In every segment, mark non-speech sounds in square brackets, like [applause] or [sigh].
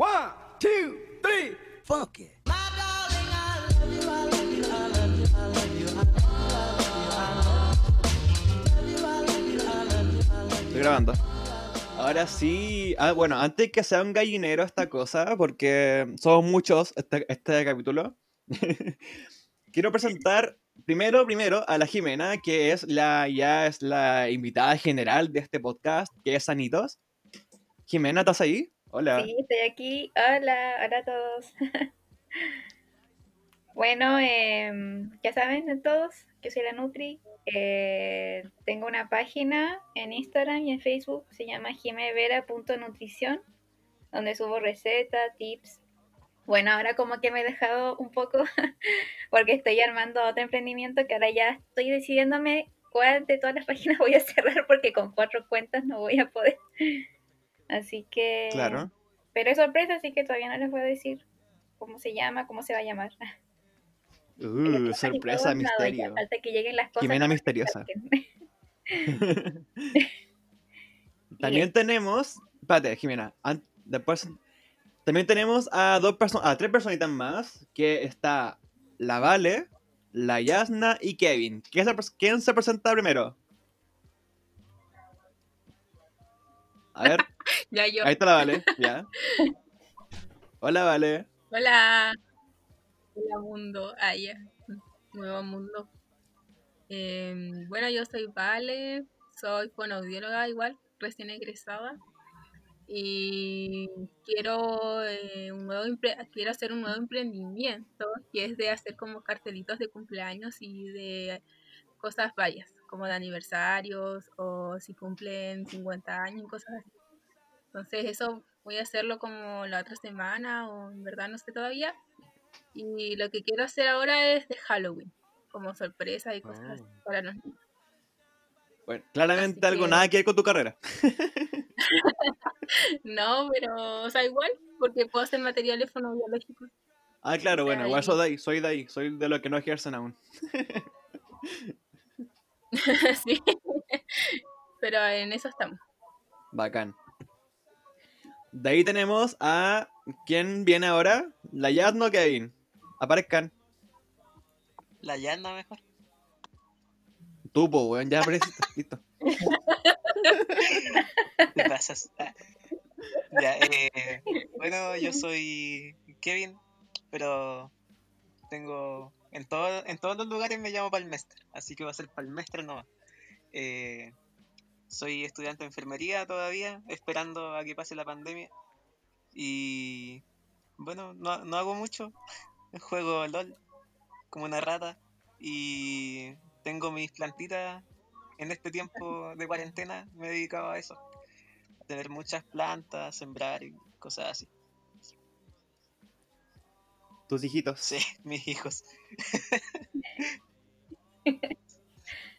One, two, three, funky. Estoy grabando. Ahora sí. Ah, bueno, antes que sea un gallinero esta cosa, porque somos muchos este, este capítulo, [laughs] quiero presentar primero, primero a la Jimena, que es la, ya es la invitada general de este podcast, que es Sanitos. Jimena, ¿estás ahí? Hola. Sí, estoy aquí. Hola, hola a todos. [laughs] bueno, em, ya saben todos, yo soy la Nutri. Eh, tengo una página en Instagram y en Facebook, se llama jimevera.nutrición, donde subo recetas, tips. Bueno, ahora como que me he dejado un poco, [laughs] porque estoy armando otro emprendimiento que ahora ya estoy decidiéndome cuál de todas las [laughs] páginas voy a cerrar, porque con cuatro cuentas no voy a poder. Así que... Claro. Pero es sorpresa, así que todavía no les voy a decir cómo se llama, cómo se va a llamar. Uh, [laughs] sorpresa, misterio. falta que lleguen las cosas. Jimena misteriosa. [laughs] También [laughs] tenemos, espérate, Jimena, después también tenemos a dos personas, a tres personitas más, que está la Vale, la Yasna y Kevin. ¿Quién se, quién se presenta primero? A ver. [laughs] ya yo. Ahí está la Vale, ya. Hola, Vale. Hola. Hola, mundo. Ah, ya. Nuevo mundo. Em, bueno, yo soy Vale, soy fonoaudióloga igual, recién egresada. Y quiero, eh, un nuevo quiero hacer un nuevo emprendimiento, que es de hacer como cartelitos de cumpleaños y de cosas vallas, como de aniversarios o si cumplen 50 años cosas así. Entonces eso voy a hacerlo como la otra semana o en verdad no sé todavía. Y lo que quiero hacer ahora es de Halloween, como sorpresa y cosas así Oh. para los niños. Bueno, claramente Así algo que- nada que ver con tu carrera. [laughs] No, pero, o sea, igual, porque puedo hacer materiales fonobiológicos. Ah, claro, bueno, igual soy de ahí, soy de ahí, soy de los que no ejercen aún. [laughs] [laughs] sí. Pero en eso estamos. Bacán. De ahí tenemos a. ¿Quién viene ahora? La Yasno o Kevin. Aparezcan. La llana mejor. Tú, po, weón, ya apareciste. [laughs] Listo. Te pasas. Ya, eh, bueno, yo soy Kevin, pero tengo. En, todo, en todos los lugares me llamo Palmestre, así que va a ser Palmestre nomás. Eh, soy estudiante de enfermería todavía, esperando a que pase la pandemia. Y. Bueno, no, no hago mucho. [laughs] Juego LOL como una rata. Y tengo mis plantitas en este tiempo de cuarentena me he dedicado a eso. A tener muchas plantas, sembrar y cosas así. Tus hijitos. Sí, [laughs] mis hijos. [laughs]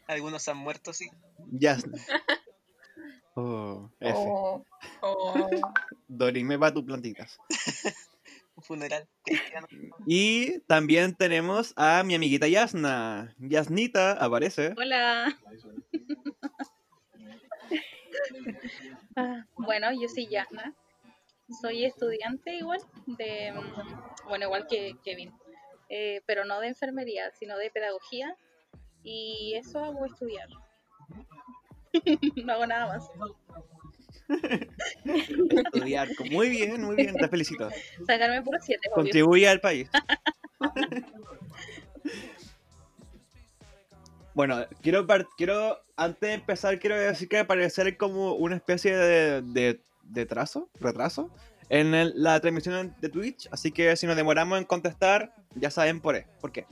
Algunos han muerto, sí. Yasno. Oh, F. Oh, [laughs] O Dorime va tus plantitas. Un funeral cristiano. Y también tenemos a mi amiguita Yasna. Yasnita aparece. hola. Ah, bueno, yo soy Yana. Soy estudiante igual de, mm, bueno, igual que Kevin, eh, pero no de enfermería, sino de pedagogía. Y eso hago estudiar. [laughs] no hago nada más. [laughs] Estudiar. Muy bien, muy bien, te felicito. Sacarme por siete, obvio. Contribuye al país. [laughs] Bueno, quiero, par- quiero, antes de empezar, quiero decir que aparecer como una especie de, de, de trazo, retraso, en el- la transmisión de Twitch, así que si nos demoramos en contestar, ya saben por, por qué.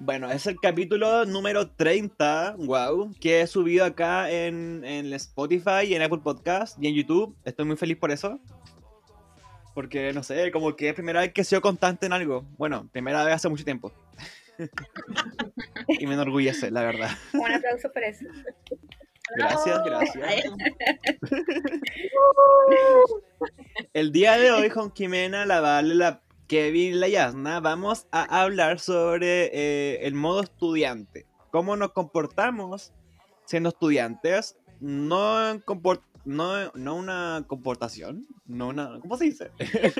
Bueno, es el capítulo número 30, wow, que he subido acá en, en Spotify y en Apple Podcast y en YouTube. Estoy muy feliz por eso. Porque, no sé, como que es primera vez que he sido constante en algo. Bueno, primera vez hace mucho tiempo. [laughs] y me enorgullece, la verdad. Un aplauso por eso. Gracias, gracias. [laughs] El día de hoy con Jimena, la Vale, la Kevin y la Yasna vamos a hablar sobre eh, el modo estudiante. Cómo nos comportamos siendo estudiantes. No, no, no una comportación, no una, ¿cómo se dice? [laughs]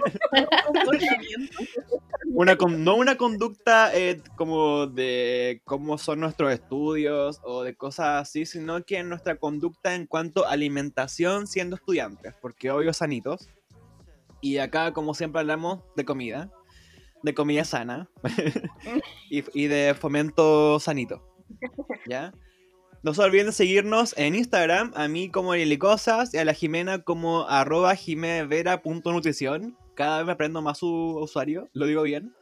Una, con- no una conducta eh, como de cómo son nuestros estudios o de cosas así, sino que nuestra conducta en cuanto a alimentación siendo estudiantes, porque obvio sanitos. Y acá, como siempre, hablamos de comida, de comida sana [laughs] y, y de fomento sanito. ¿Ya? No se olviden de seguirnos en Instagram, a mí como Cosas y a la Jimena como arroba jimevera.nutrición. Cada vez me aprendo más su usuario, lo digo bien.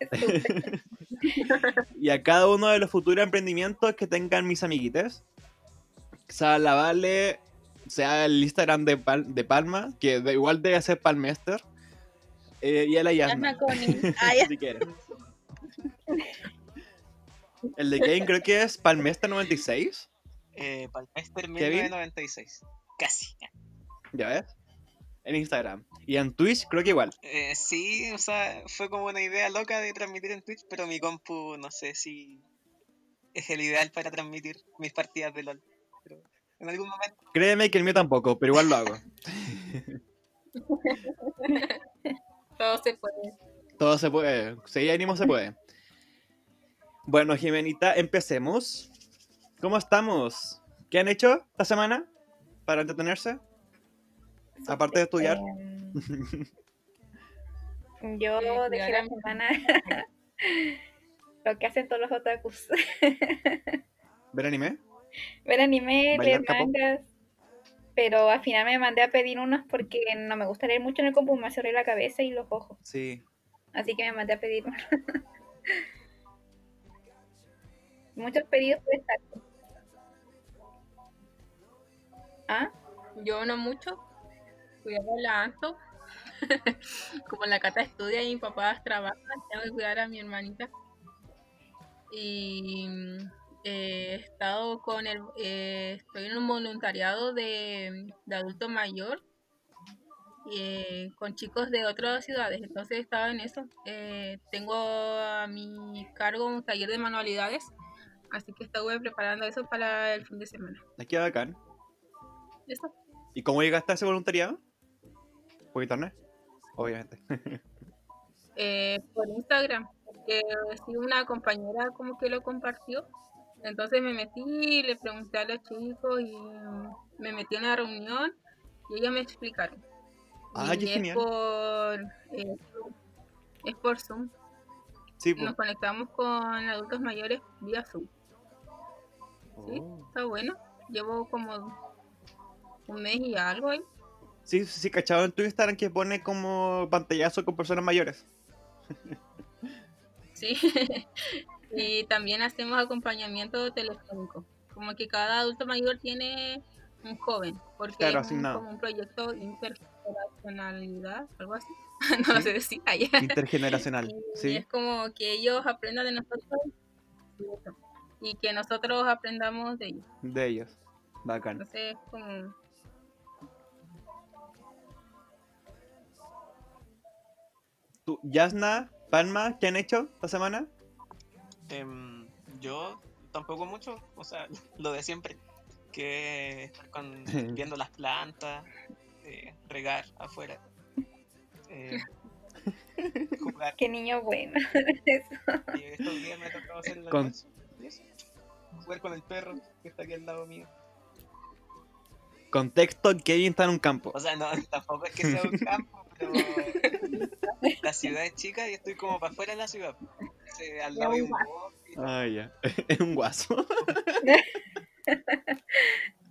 [laughs] y a cada uno de los futuros emprendimientos que tengan mis amiguites. Sea la Vale, sea el Instagram de, Pal- de Palma, que de- igual debe ser Palmester. eh, y a la Yasna, Yasna Connie. [laughs] Ah, ya. si quieren. El de Kane creo que es Palmester96. Eh, Palmester Kevin. 1996. Casi. ¿Ya ves? En Instagram. Y en Twitch creo que igual. Eh, sí, o sea, fue como una idea loca de transmitir en Twitch, pero mi compu no sé si es el ideal para transmitir mis partidas de LOL. Pero en algún momento. Créeme que el mío tampoco, pero igual lo hago. [laughs] Todo se puede. Todo se puede. Si ánimo se puede. Bueno, Jimenita, empecemos. ¿Cómo estamos? ¿Qué han hecho esta semana para entretenerse? Aparte de estudiar. Em, yo dejé la mi- semana [laughs] lo que hacen todos los otakus. [laughs] ¿Ver anime? Ver anime, leer mangas. Pero al final me mandé a pedir unos porque no me gusta leer mucho en el compu, me la cabeza y los ojos. Sí. Así que me mandé a pedir unos. [laughs] Muchos pedidos por estar. ¿Ah? Yo no mucho. Cuidar a [laughs] la Anto. Como la Cata estudia y mi papá trabaja, tengo que cuidar a mi hermanita. Y eh, he estado con el. eh, estoy en un voluntariado de, de adulto mayor. eh, con chicos de otras ciudades, entonces he estado en eso. Eh, tengo a mi cargo un taller de manualidades, así que estuve preparando eso para el fin de semana. Aquí bacán. Eso. ¿Y cómo llegaste a ese voluntariado? ¿Por internet? Obviamente. [laughs] eh, por Instagram, porque sí, una compañera como que lo compartió. Entonces me metí, le pregunté a los chicos y me metí en la reunión y ellos me explicaron. Ah, y qué es genial. por, eh, es por Zoom. Sí, pues. Nos conectamos con adultos mayores vía Zoom. Sí, Oh. está bueno. Llevo como un mes y algo ahí. Sí, sí, sí, cachado en tu Instagram que pone como pantallazo con personas mayores. [laughs] Sí. y también hacemos acompañamiento telefónico. Como que cada adulto mayor tiene un joven, porque Claro, es un- como un proyecto intergeneracionalidad, algo así. [laughs] no Sí. sé allá. [laughs] Intergeneracional. Y Sí. es como que ellos aprendan de nosotros y eso, que nosotros aprendamos de ellos. De ellos. Bacán. Entonces, es como ¿Tú, Yasna, Palma, qué han hecho esta semana? Em, yo tampoco mucho, o sea, [laughs] lo de siempre. Que estar con, [laughs] viendo las plantas, eh, regar afuera. eh, [laughs] jugar. Qué niño bueno. Y estos días me ha tocado hacer el Con- eso. Jugar con el perro que está aquí al lado mío. Contexto, Kevin está en un campo. O sea, no, [laughs] tampoco es que sea un campo, pero la ciudad es chica y estoy como para afuera de la ciudad. Al lado hay un bosque. Ah, ya. [laughs] Es un guaso.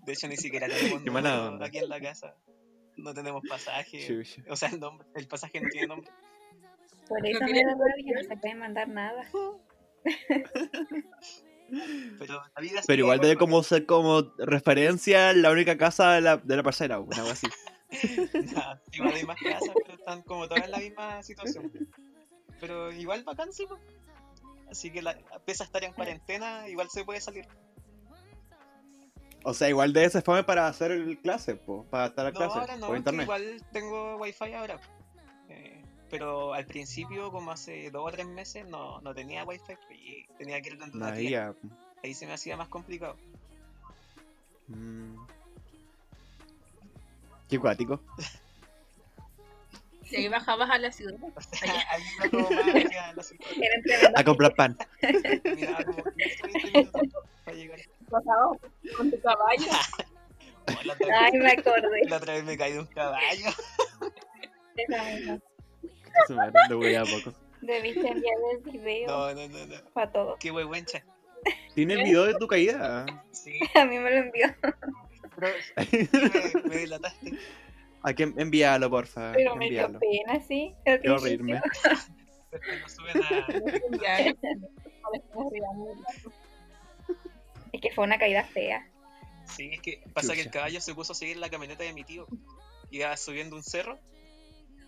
De hecho, ni siquiera tenemos onda. aquí en la casa. No tenemos pasaje. Chucha. O sea, el nombre, el pasaje no tiene nombre. Por eso me tiene da no se puede mandar nada. [laughs] Pero la vida Pero igual debe como ser como referencia la única casa de la, de la parcera, o algo así. Nah, [laughs] igual hay más casas, pero están como todas en la misma situación. Pero igual bacán, sí, po. Así que la, pese a estar en cuarentena, igual se puede salir. O sea, igual debe ser fome para hacer el clase, po, para estar a No, clase ahora no, por internet. igual tengo wifi ahora. Pero al principio, como hace dos o tres meses, no, no tenía wifi y tenía que ir donde No una tía. había. Ahí se me hacía más complicado. Mm. Qué cuático. Y ahí bajabas a la ciudad. [laughs] Ahí como magia, [laughs] la ciudad. A comprar pan. Miraba como 15, 20 minutos para llegar. Pasabas con tu caballo. [laughs] Oh, Ay, me acordé. la otra vez me caí de un caballo. Esa misma. Su madre, Lo voy a poco. Debiste enviar el video No, no, no, no. para todo. Qué huehuencha. ¿Tienes video de tu caída? Sí, [laughs] A mí me lo envió, pero me, me delataste. [laughs] Hay que enviarlo, porfa. pero me dio pena, sí. Quiero reírme. [laughs] Es que fue una caída fea. Sí, es que pasa que el caballo se puso a seguir la camioneta de mi tío. Iba subiendo un cerro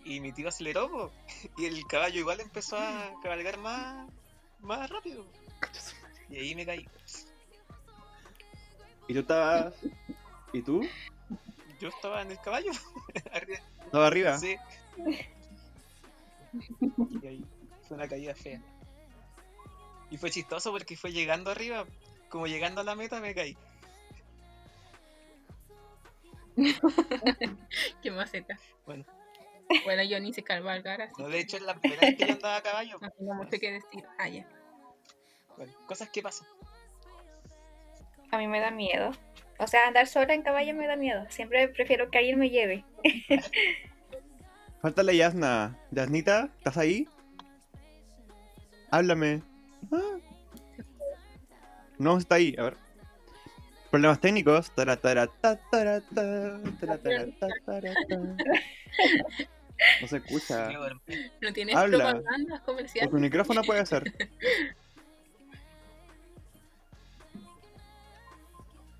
y mi tío aceleró po, y el caballo igual empezó a cabalgar más, más rápido. Y ahí me caí. ¿Y tú estabas.? ¿Y tú? Yo estaba en el caballo. [laughs] arriba. ¿Estabas arriba? Sí. Y ahí fue una caída fea. Y fue chistoso porque fue llegando arriba, como llegando a la meta me caí. [laughs] Qué maceta. Bueno. Bueno, yo ni sé cabalgar así. No, de hecho es la primera vez que yo andaba a caballo. No tengo mucho que decir. Ah, ya. Bueno, cosas que pasan. A mí me da miedo. O sea, andar sola en caballo me da miedo. Siempre prefiero que alguien me lleve. [laughs] Falta la Yasna. Yasnita, ¿estás ahí? Háblame. Ah. No está ahí, a ver. Problemas técnicos. No se escucha. ¿No tienes Habla. propagandas comerciales? tu micrófono puede ser. [laughs]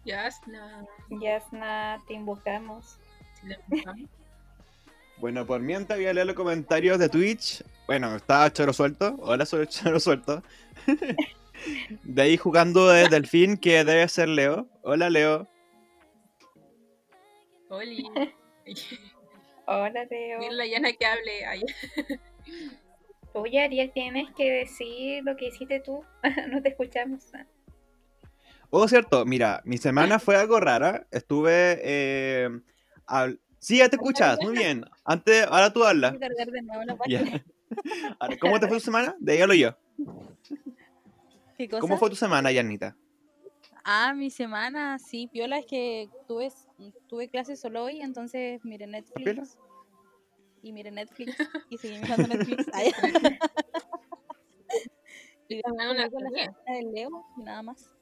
Ya, no. Yasna, te invocamos. Bueno, por mientras voy a leer los comentarios de Twitch. Bueno, está Choro Suelto. Hola, soy Choro Suelto. [laughs] De ahí jugando de Delfín, que debe ser Leo. Hola, Leo. Oli. [laughs] Hola, Leo. Dile a la Yana que hable. Ay, Oye, Ariel, tienes que decir lo que hiciste tú. [laughs] no te escuchamos. Oh, cierto, mira, mi semana fue algo rara. Estuve. Eh, al- Sí, ya te escuchas, muy bien. Antes, ahora tú hablas. [laughs] Ahora, ¿Cómo te fue tu semana? De ahí hablo yo. ¿Qué cosa? ¿Cómo fue tu semana, Yanita? Ah, mi semana, sí, piola, es que tuve, tuve clases solo hoy, entonces miré. Netflix. Y miré Netflix y seguí mirando Netflix. [laughs] Y Una con la del Leo y nada más.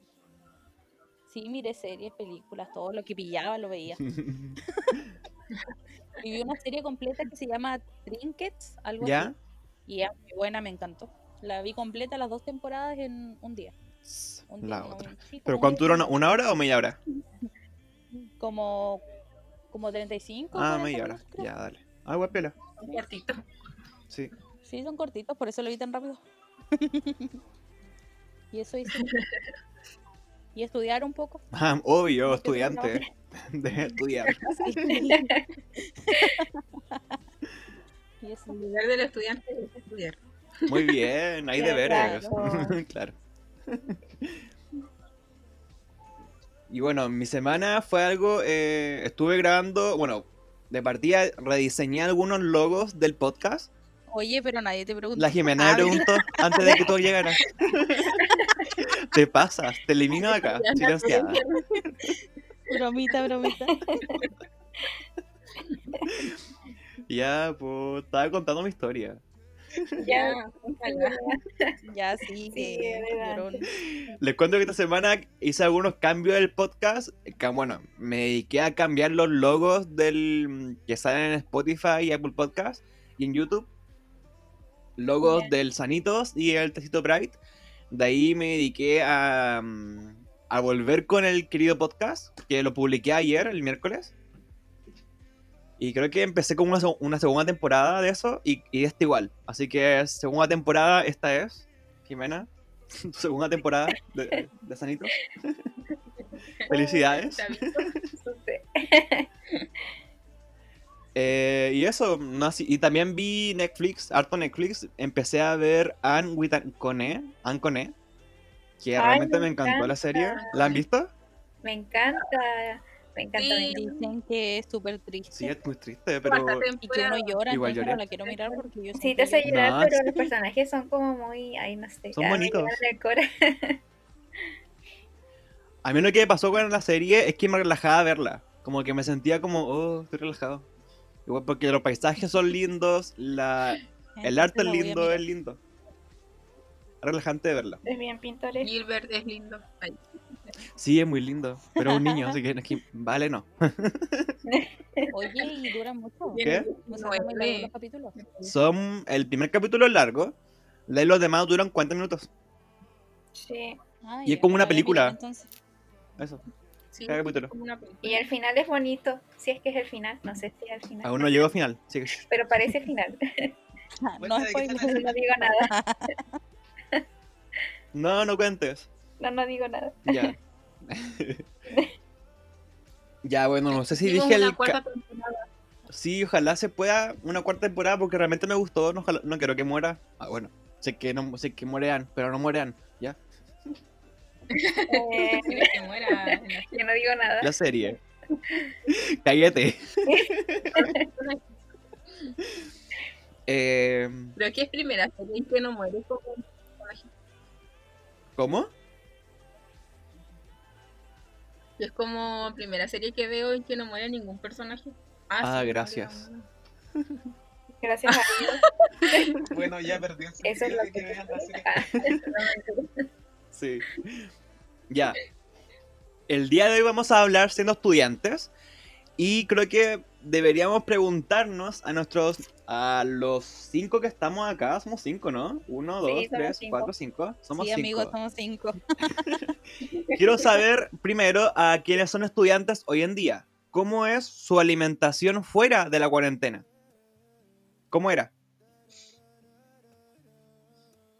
Sí, miré series, películas, todo lo que pillaba lo veía. [laughs] Y vi una serie completa que se llama Trinkets, algo ¿Ya? así. Y es muy buena, me encantó. La vi completa las dos temporadas en un día. Un día, La otra. sí, ¿Pero cuánto duró? ¿Una- ¿Una hora o media hora? [laughs] como como 35 Ah, 40 media hora. Ya, dale. Ah, guapela. un cortito. Sí. Sí, son cortitos, por eso lo vi tan rápido. [laughs] y eso hice. y estudiar un poco. [laughs] Ah, obvio, estudiante. [laughs] De estudiar. y eso. El deber del estudiante es estudiar. Muy bien, hay deberes. claro. claro. Y bueno, mi semana fue algo. eh, estuve grabando. Bueno, de partida rediseñé algunos logos del podcast. Oye, pero nadie te preguntó. La Jimena me preguntó antes de que tú llegaras. [laughs] te pasas, te elimino de acá, silenciada. bromita, bromita. [laughs] Ya, pues, estaba contando mi historia. [laughs] Ya. [laughs] Ya sí, Sí. Les cuento que esta semana hice algunos cambios del podcast. que, bueno, me dediqué a cambiar los logos del que salen en Spotify y Apple Podcast y en YouTube. Logos del Sanitos y el Tecito Bright. De ahí me dediqué a, mm, a volver con el querido podcast, que lo publiqué ayer, el miércoles. Y creo que empecé con una, seg- una segunda temporada de eso y, y esta igual. Así que segunda temporada, esta es, Jimena. [laughs] tu segunda temporada de, de Sanitos. [laughs] Felicidades. [laughs] Eh, y eso, no así- y también vi Netflix, harto Netflix. Empecé a ver Anne with Cone, Anne Cone, que Ay, realmente me me encantó la serie. ¿La han visto? Me encanta. Me encanta. Sí. Dicen que es súper triste. Sí, es muy triste, pero... Y que uno llora, Igual no la quiero mirar porque yo Sí, te hace llorar, No, pero sí. los [laughs] personajes son como muy. Ay, no sé. Son bonitos. [laughs] A mí lo que me pasó con la serie es que me relajaba verla. Como que me sentía como, oh, estoy relajado. Igual porque los paisajes son lindos, la, el arte es lindo, es lindo. Es relajante de verla. Es bien pintoresco. Gilbert es lindo. Ay, Sí, es muy lindo, pero es un niño, así que aquí, vale, no. Oye, y dura mucho. ¿Qué? O sea, son los capítulos. Son, el primer capítulo es largo, de los demás duran 40 minutos. Sí. Y es como una película. entonces. Eso, Sí, cada capítulo. como una película. Y el final es bonito. Si es que es el final. No sé si es el final. Aún no llego al final, shh. Pero parece final. [laughs] Ah, No no digo nada. No, no cuentes. No, no digo nada. Ya. [laughs] ya, bueno, no sé si dije una el... cuarta temporada. Sí, ojalá se pueda una cuarta temporada porque realmente me gustó. No, ojalá- no quiero que muera. Ah, bueno, sé que no sé que mueran, pero no mueran, ¿ya? Eh, [laughs] ¿Quieres que muera [laughs] yo no digo nada. La serie. Cállate. eh, Creo que es primera serie que no muere como un Es como primera serie que veo en que no muere ningún personaje. Ah, sí, muere gracias. Gracias a Dios. [laughs] Bueno, ya perdí el Eso es sentido lo de que vean la serie. Ah, [laughs] Sí. Ya. El día de hoy vamos a hablar siendo estudiantes. Y creo que deberíamos preguntarnos a nuestros. A los cinco que estamos acá. Somos cinco, ¿no? Uno, dos, tres, cinco. cuatro, cinco. Somos Sí, cinco. amigos, somos cinco. [laughs] Quiero saber primero a quienes son estudiantes hoy en día. ¿Cómo es su alimentación fuera de la cuarentena? ¿Cómo era?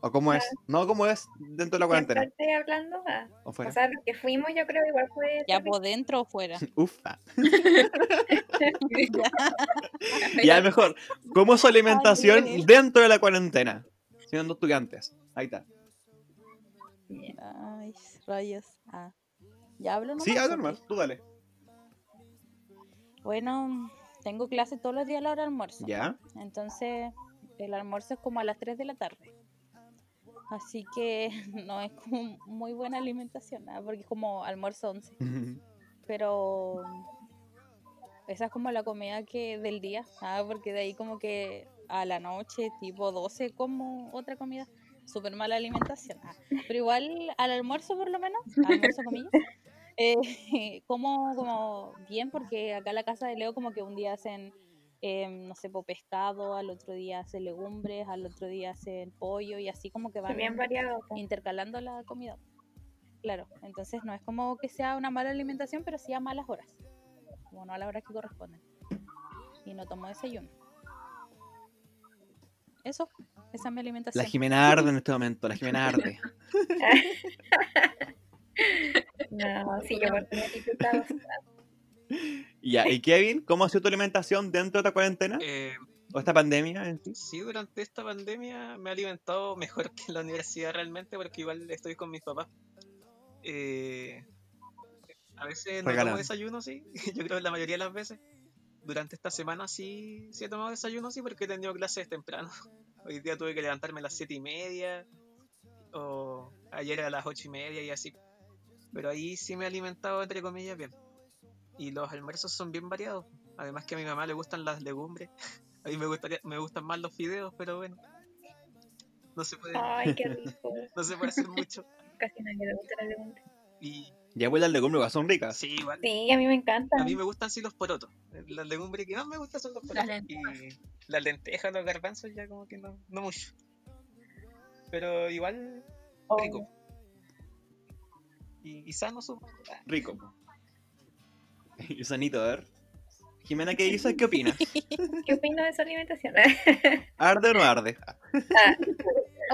¿O cómo es? No, ¿cómo es dentro de la ¿Quién cuarentena? parte hablando? Ah, ¿O O fuera? sea, lo que fuimos yo creo igual fue... Ya por dentro o fuera. [laughs] Ufa. [laughs] [laughs] Ya mejor. ¿Cómo es su alimentación Ay, dentro de la cuarentena? Siendo estudiantes. Ahí está. Ay, rayos. Ah. ¿Ya hablo nomás? Sí, ¿o habla nomás. Tú dale. Bueno, tengo clase todos los días a la hora de almuerzo. ¿Ya? Entonces, el almuerzo es como a las 3 de la tarde. Así que [laughs] no es como muy buena alimentación, ¿ah? porque es como almuerzo 11. Pero esa es como la comida que del día, ¿ah? porque de ahí como que a la noche, tipo 12, como otra comida. Súper mala alimentación. ah. Pero igual al almuerzo por lo menos, almuerzo comillas, [laughs] eh, [laughs] como, como bien porque acá en la casa de Leo como que un día hacen, em, no sé, po, pescado, al otro día hacen legumbres, al otro día hacen pollo y así como que van Bien variado. intercalando la comida. Claro, entonces no es como que sea una mala alimentación, pero sí a malas horas. Como no a las horas que corresponden. Y no tomo desayuno. Eso, esa es mi alimentación. La Jimena arde en este momento. La Jimena arde. [laughs] No, sí, yo [laughs] diputados. [laughs] Ya, ¿y Kevin? ¿Cómo ha sido tu alimentación dentro de la cuarentena? Eh, ¿O esta pandemia en sí? sí, durante esta pandemia me he alimentado mejor que en la universidad realmente porque igual estoy con mis papás. Eh, a veces no Regalan. tomo desayuno, sí. [laughs] Yo creo que la mayoría de las veces. Durante esta semana sí, sí he tomado desayuno, sí, porque he tenido clases temprano. [laughs] Hoy día tuve que levantarme a las siete y media. O ayer a las ocho y media y así. Pero ahí sí me he alimentado entre comillas bien. Y los almuerzos son bien variados. Además que a mi mamá le gustan las legumbres. [laughs] A mí me gustaría, me gustan más los fideos, pero bueno. No se puede, Ay, qué rico. [laughs] no se puede hacer mucho. Casi nadie le gusta la legumbre. Y Ya vuelve las legumbres, son ricas. sí, igual. Sí, a mí me encanta. A mí me gustan sí los porotos. Las legumbres que más me gustan son los porotos. Las y las lentejas, los garbanzos ya como que no, no mucho. Pero igual Oh, rico. Y, y sano. Ah, Rico. [laughs] Y sanito, a ver. Jimena, ¿qué dices? ¿Qué opinas? [laughs] ¿Qué opino de su alimentación? [laughs] ¿Arde o no arde? Ah,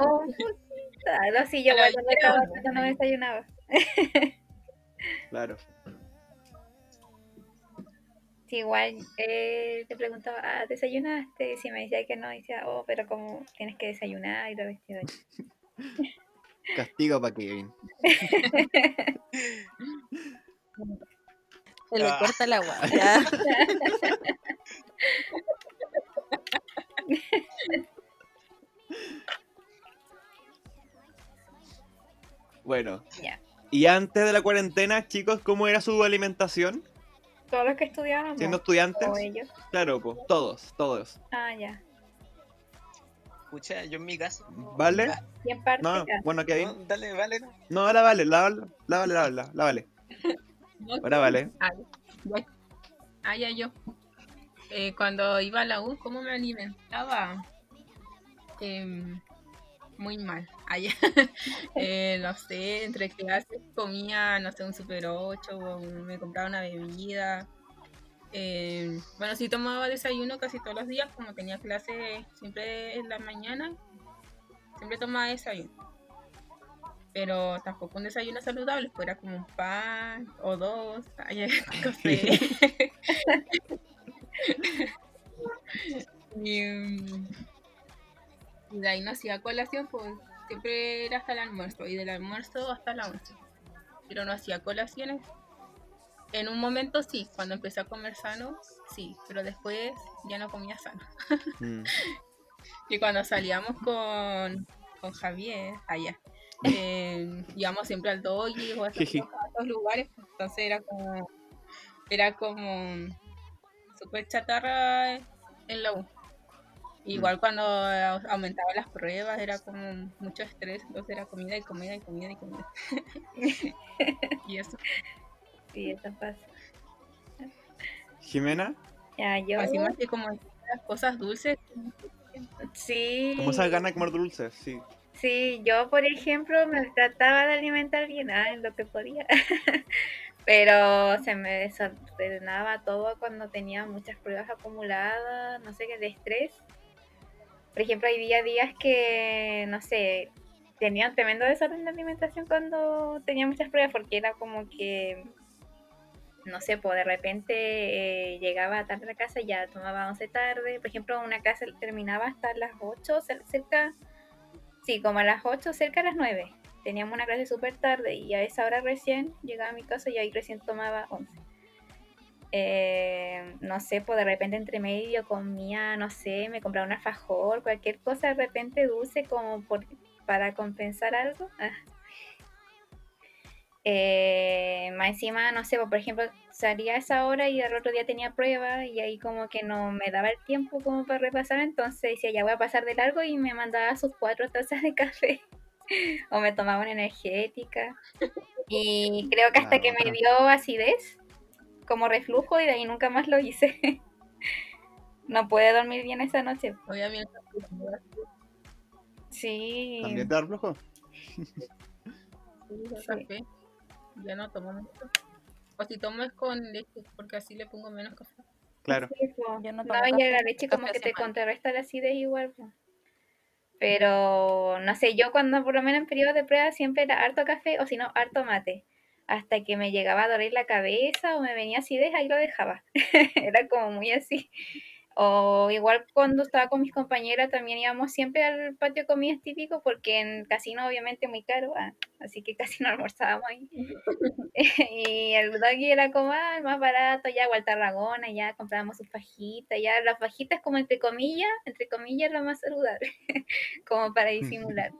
oh, no, sí, yo cuando no, desayunaba. Claro. Sí, igual eh, te preguntaba, ah, ¿desayunaste? Y si me decía que no, decía, oh, pero como tienes que desayunar y lo vestido ahí. Castigo para Kevin. Se le Ah. corta el agua. [laughs] ya. Bueno. Ya. Y antes de la cuarentena, chicos, ¿cómo era su alimentación? Todos los que estudiábamos. Siendo estudiantes. O ellos. Claro, pues, todos, todos. Ah, ya. Escucha, yo en mi caso. ¿Vale? Y en parte. No, bueno, Kevin. no, dale, vale. no. No, la vale, la vale, la vale, la vale, la vale. Ahora vale. Ah, ya. Ah, ya yo. Eh, cuando iba a la U, ¿cómo me alimentaba? Em, muy mal. Ah, ya. [laughs] Eh, no sé, entre clases comía, no sé, un Super 8, o me compraba una bebida. Em, bueno, sí tomaba desayuno casi todos los días, como tenía clase siempre en la mañana, siempre tomaba desayuno. Pero tampoco un desayuno saludable, pues era como un pan o dos, café. [laughs] [laughs] y, mm, y de ahí no hacía colación, pues siempre era hasta el almuerzo, y del almuerzo hasta la once. Pero no hacía colaciones. En un momento sí, cuando empecé a comer sano, sí, pero después ya no comía sano. Mm. [laughs] Y cuando salíamos con, con Javier, allá, eh, íbamos siempre al Doggy o [laughs] a esos, Jiji. a esos lugares, pues, entonces era como, era como súper chatarra en la U. Igual cuando aumentaba las pruebas era como mucho estrés, entonces era comida y comida y comida y comida. [laughs] y eso, Sí, eso pasa. Jimena, Ya, yo. así más que como las cosas dulces, Sí. ¿cómo se gana de comer dulces? Sí. Sí, yo por ejemplo me trataba de alimentar bien, ah, lo que podía, [laughs] pero se me desordenaba todo cuando tenía muchas pruebas acumuladas, no sé qué, de estrés. Por ejemplo, hay día días que, no sé, tenía un tremendo desorden de alimentación cuando tenía muchas pruebas porque era como que, no sé, pues de repente eh, llegaba tarde a la casa ya tomaba 11 tarde. Por ejemplo, una clase terminaba hasta las 8, cer- cerca Sí, como a las 8, cerca a las 9. Teníamos una clase súper tarde y a esa hora recién llegaba a mi casa y ahí recién tomaba 11. Eh, no sé, pues de repente entre medio comía, no sé, me compraba un alfajor, cualquier cosa de repente dulce como por, para compensar algo. Eh, más encima, no sé, pues, por ejemplo, salía a esa hora y al otro día tenía prueba y ahí como que no me daba el tiempo como para repasar, entonces decía, ya voy a pasar de largo y me mandaba sus cuatro tazas de café [laughs] o me tomaba una energética y creo que hasta Ah, que me dio acidez, como reflujo y de ahí nunca más lo hice. [laughs] no pude dormir bien esa noche. obviamente. Sí. ¿También te da reflujo? Sí. Ya no tomo mucho. O si tomo es con leche, porque así le pongo menos café. Claro. Sí. Yo no No, tomo y café, la leche como que te contrarresta la acidez igual. Pero no sé, yo cuando por lo menos en periodo de prueba siempre era harto café o si no, harto mate. Hasta que me llegaba a doler la cabeza o me venía acidez, ahí lo dejaba. [laughs] era como muy así. O igual cuando estaba con mis compañeras también íbamos siempre al patio de comidas típico porque en casino obviamente muy caro, ah, así que casi no [laughs] almorzábamos ahí. [laughs] [laughs] y el doggy era como ah, el más barato, ya Walter Tarragona, ya comprábamos sus fajitas, ya las fajitas como entre comillas, entre comillas lo más saludable, como para disimular.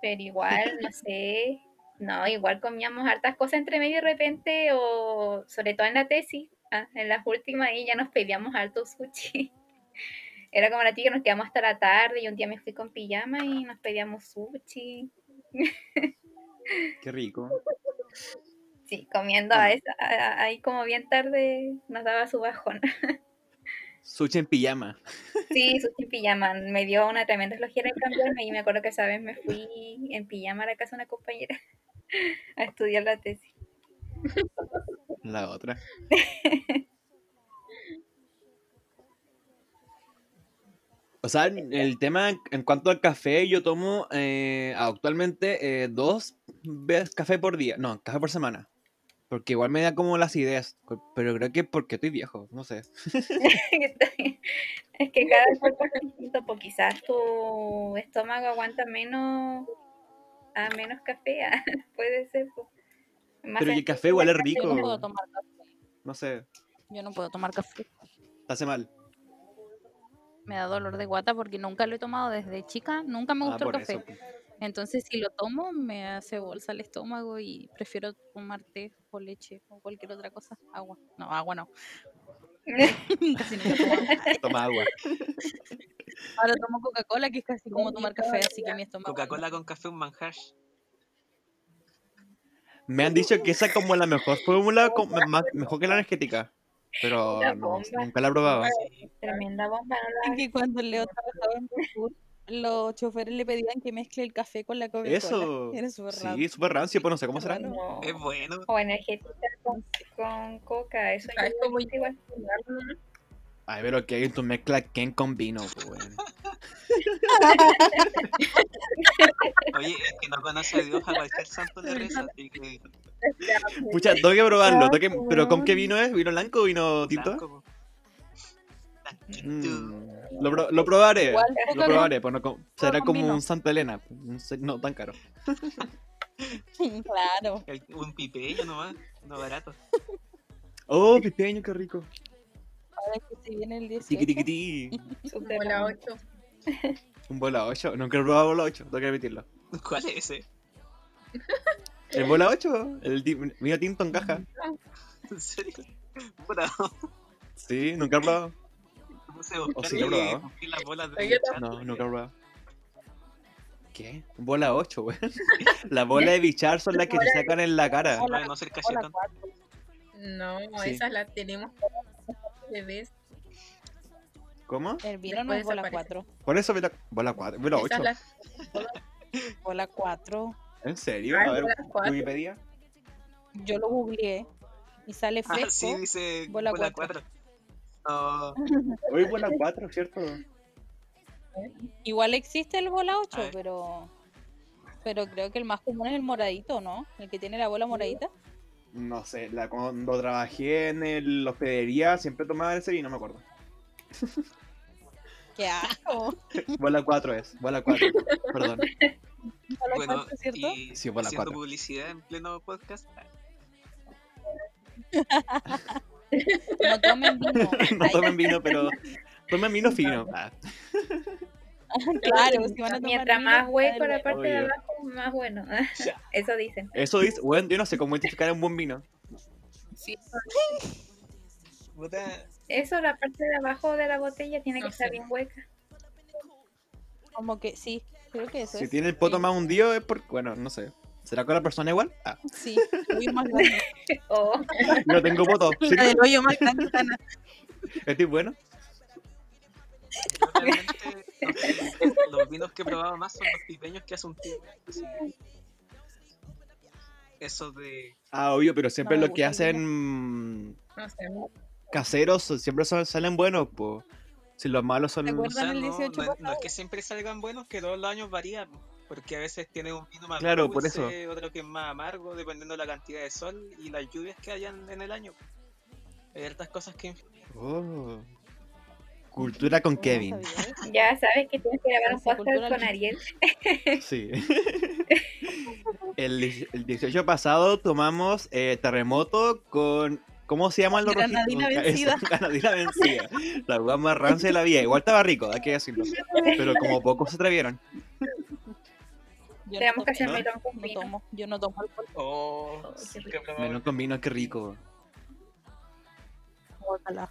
Pero igual, no sé, no, igual comíamos hartas cosas entre medio de repente, o sobre todo en la tesis, ah, en las últimas, y ya nos pedíamos harto sushi. [laughs] Era como la tía que nos quedamos hasta la tarde, y un día me fui con pijama y nos pedíamos sushi. [laughs] Qué rico. Sí, comiendo a esa, a- ahí como bien tarde nos daba su bajón. [laughs] Sushi en pijama. Sí, sushi en pijama. Me dio una tremenda flojera en cambiarme y me acuerdo que esa vez me fui en pijama a la casa de una compañera a estudiar la tesis. La otra. [laughs] O sea, el tema en cuanto al café, yo tomo eh, actualmente eh, dos veces café por día. No, café por semana. Porque igual me da como las ideas. Pero creo que porque estoy viejo, no sé. [laughs] Es que cada cuerpo es distinto, pues quizás tu estómago aguanta menos a menos café, [laughs] puede ser. pues. Más Pero el café igual al es Yo no rico. puedo tomar café. No sé, Yo no puedo tomar café. te hace mal. Me da dolor de guata porque nunca lo he tomado desde chica. Nunca me Ah, gustó el café. eso. Entonces, si lo tomo, me hace bolsa el estómago y prefiero tomar té o leche o cualquier otra cosa. Agua. No, agua no. [laughs] Casi nunca tomo agua. Toma agua. Ahora tomo Coca-Cola, que es casi como tomar café, así que mi estómago. Coca-Cola con café, un manjar. Me han dicho que esa es como la mejor fórmula, con- más- mejor que la energética. Pero no, nunca la he probado. Sí. Tremenda bomba, no la que cuando Leo trabajaba en Carrefour, los choferes le pedían que mezcle el café con la Coca-Cola. Eso. [laughs] Era súper raro. Sí, súper rancio, pues no sé cómo será. No. Es bueno. O energética con, con coca, eso Ah, es como igual. Ay, pero que hay tu mezcla Ken con vino, pues, weón. Oye, es que no conoce a Dios, a cualquier santo le reza. Así que. Pucha, tengo que probarlo. tengo que- ¿Pero con qué vino es? ¿Vino blanco o vino tinto? Mm, lo, pro- lo probaré. Igual Lo probaré, pues no será como un Santa Elena. No tan caro. [laughs] Claro. El- Un pipeño nomás, no barato. Oh, pipeño, qué rico. Ahora que se viene el 18. Tiqui, tiqui, ti. Súper Como la bueno. 8. Un bola 8. [laughs] Nunca he probado bola 8, tengo que repetirlo. ¿Cuál es ese? [laughs] ¿El bola 8? El vino tinto en caja. [laughs] ¿En serio? Puta, Sí, nunca he probado. puse a ¿O buscar sí lo he probado? chat. No, nunca he probado. ¿Qué? Bola 8, weón. Las bolas de bichar son las que se sacan en la cara. Para no. No, esas las tenemos bebés. ¿Cómo? El vino no es bola desaparece. 4. Por eso bola, bola 4. Bola 8. Esas las Bola 4. ¿En serio? Ay, A ver. Wikipedia. Yo lo googleé y sale Ah, fresco. sí, dice bola bola cuatro. 4. No, Hoy bola 4, ¿cierto? Igual existe el bola 8, A ver. pero pero creo que el más común es el moradito, ¿no? El que tiene la bola moradita. No sé, la, cuando trabajé en el- la hospedería siempre tomaba ese vino, me acuerdo. Qué asco. [laughs] Bola 4 es, bola 4. Perdón. Bola bueno, 4, ¿cierto? y Sí, bola haciendo cuatro. publicidad en pleno podcast. [laughs] No tomen vino. [laughs] No tomen vino, pero tomen vino fino. [laughs] Claro, si van a tomar Mientras más hueco la parte de abajo, más bueno. [laughs] Eso dicen. eso dice, bueno, yo no sé cómo identificar un buen vino. Sí, Eso, la parte de abajo de la botella tiene que No estar sé. bien hueca. Como que sí, creo que eso Si es. tiene el poto Sí. más hundido es porque, bueno, no sé. ¿Será con la persona igual? Ah, Sí, hoyo más grande. [laughs] Oh, no tengo poto. Del hoyo más grande. ¿Estoy bueno? realmente los vinos que he probado más son los pipeños que hace un tío. así. Eso de. Ah, obvio, pero siempre No lo que hacen mm, no sé. caseros siempre son- salen buenos, pues. Si los malos son... El no, 18 no es- no es pasado. que siempre salgan buenos, que todos los años varía. po, Porque a veces tiene un vino más Claro, por dulce, otro que es más amargo, dependiendo de la cantidad de sol y las lluvias que hayan en el año. Hay hartas cosas que influyen. Oh. Cultura con Kevin. ya sabes que tienes que grabar un Sí, podcast con Ariel. Sí. el, el 18 pasado tomamos eh, terremoto con. ¿Cómo se llaman los Granadina rojitos? vencida. [laughs] Granadina vencida. La hueá más rancia de la vida. Igual estaba rico, hay que decirlo. Pero como pocos se atrevieron. Yo Tenemos no que hacer melón con No vino. tomo, yo no tomo alcohol. Oh, Oh, probable. Melón con vino, qué rico. Guácala.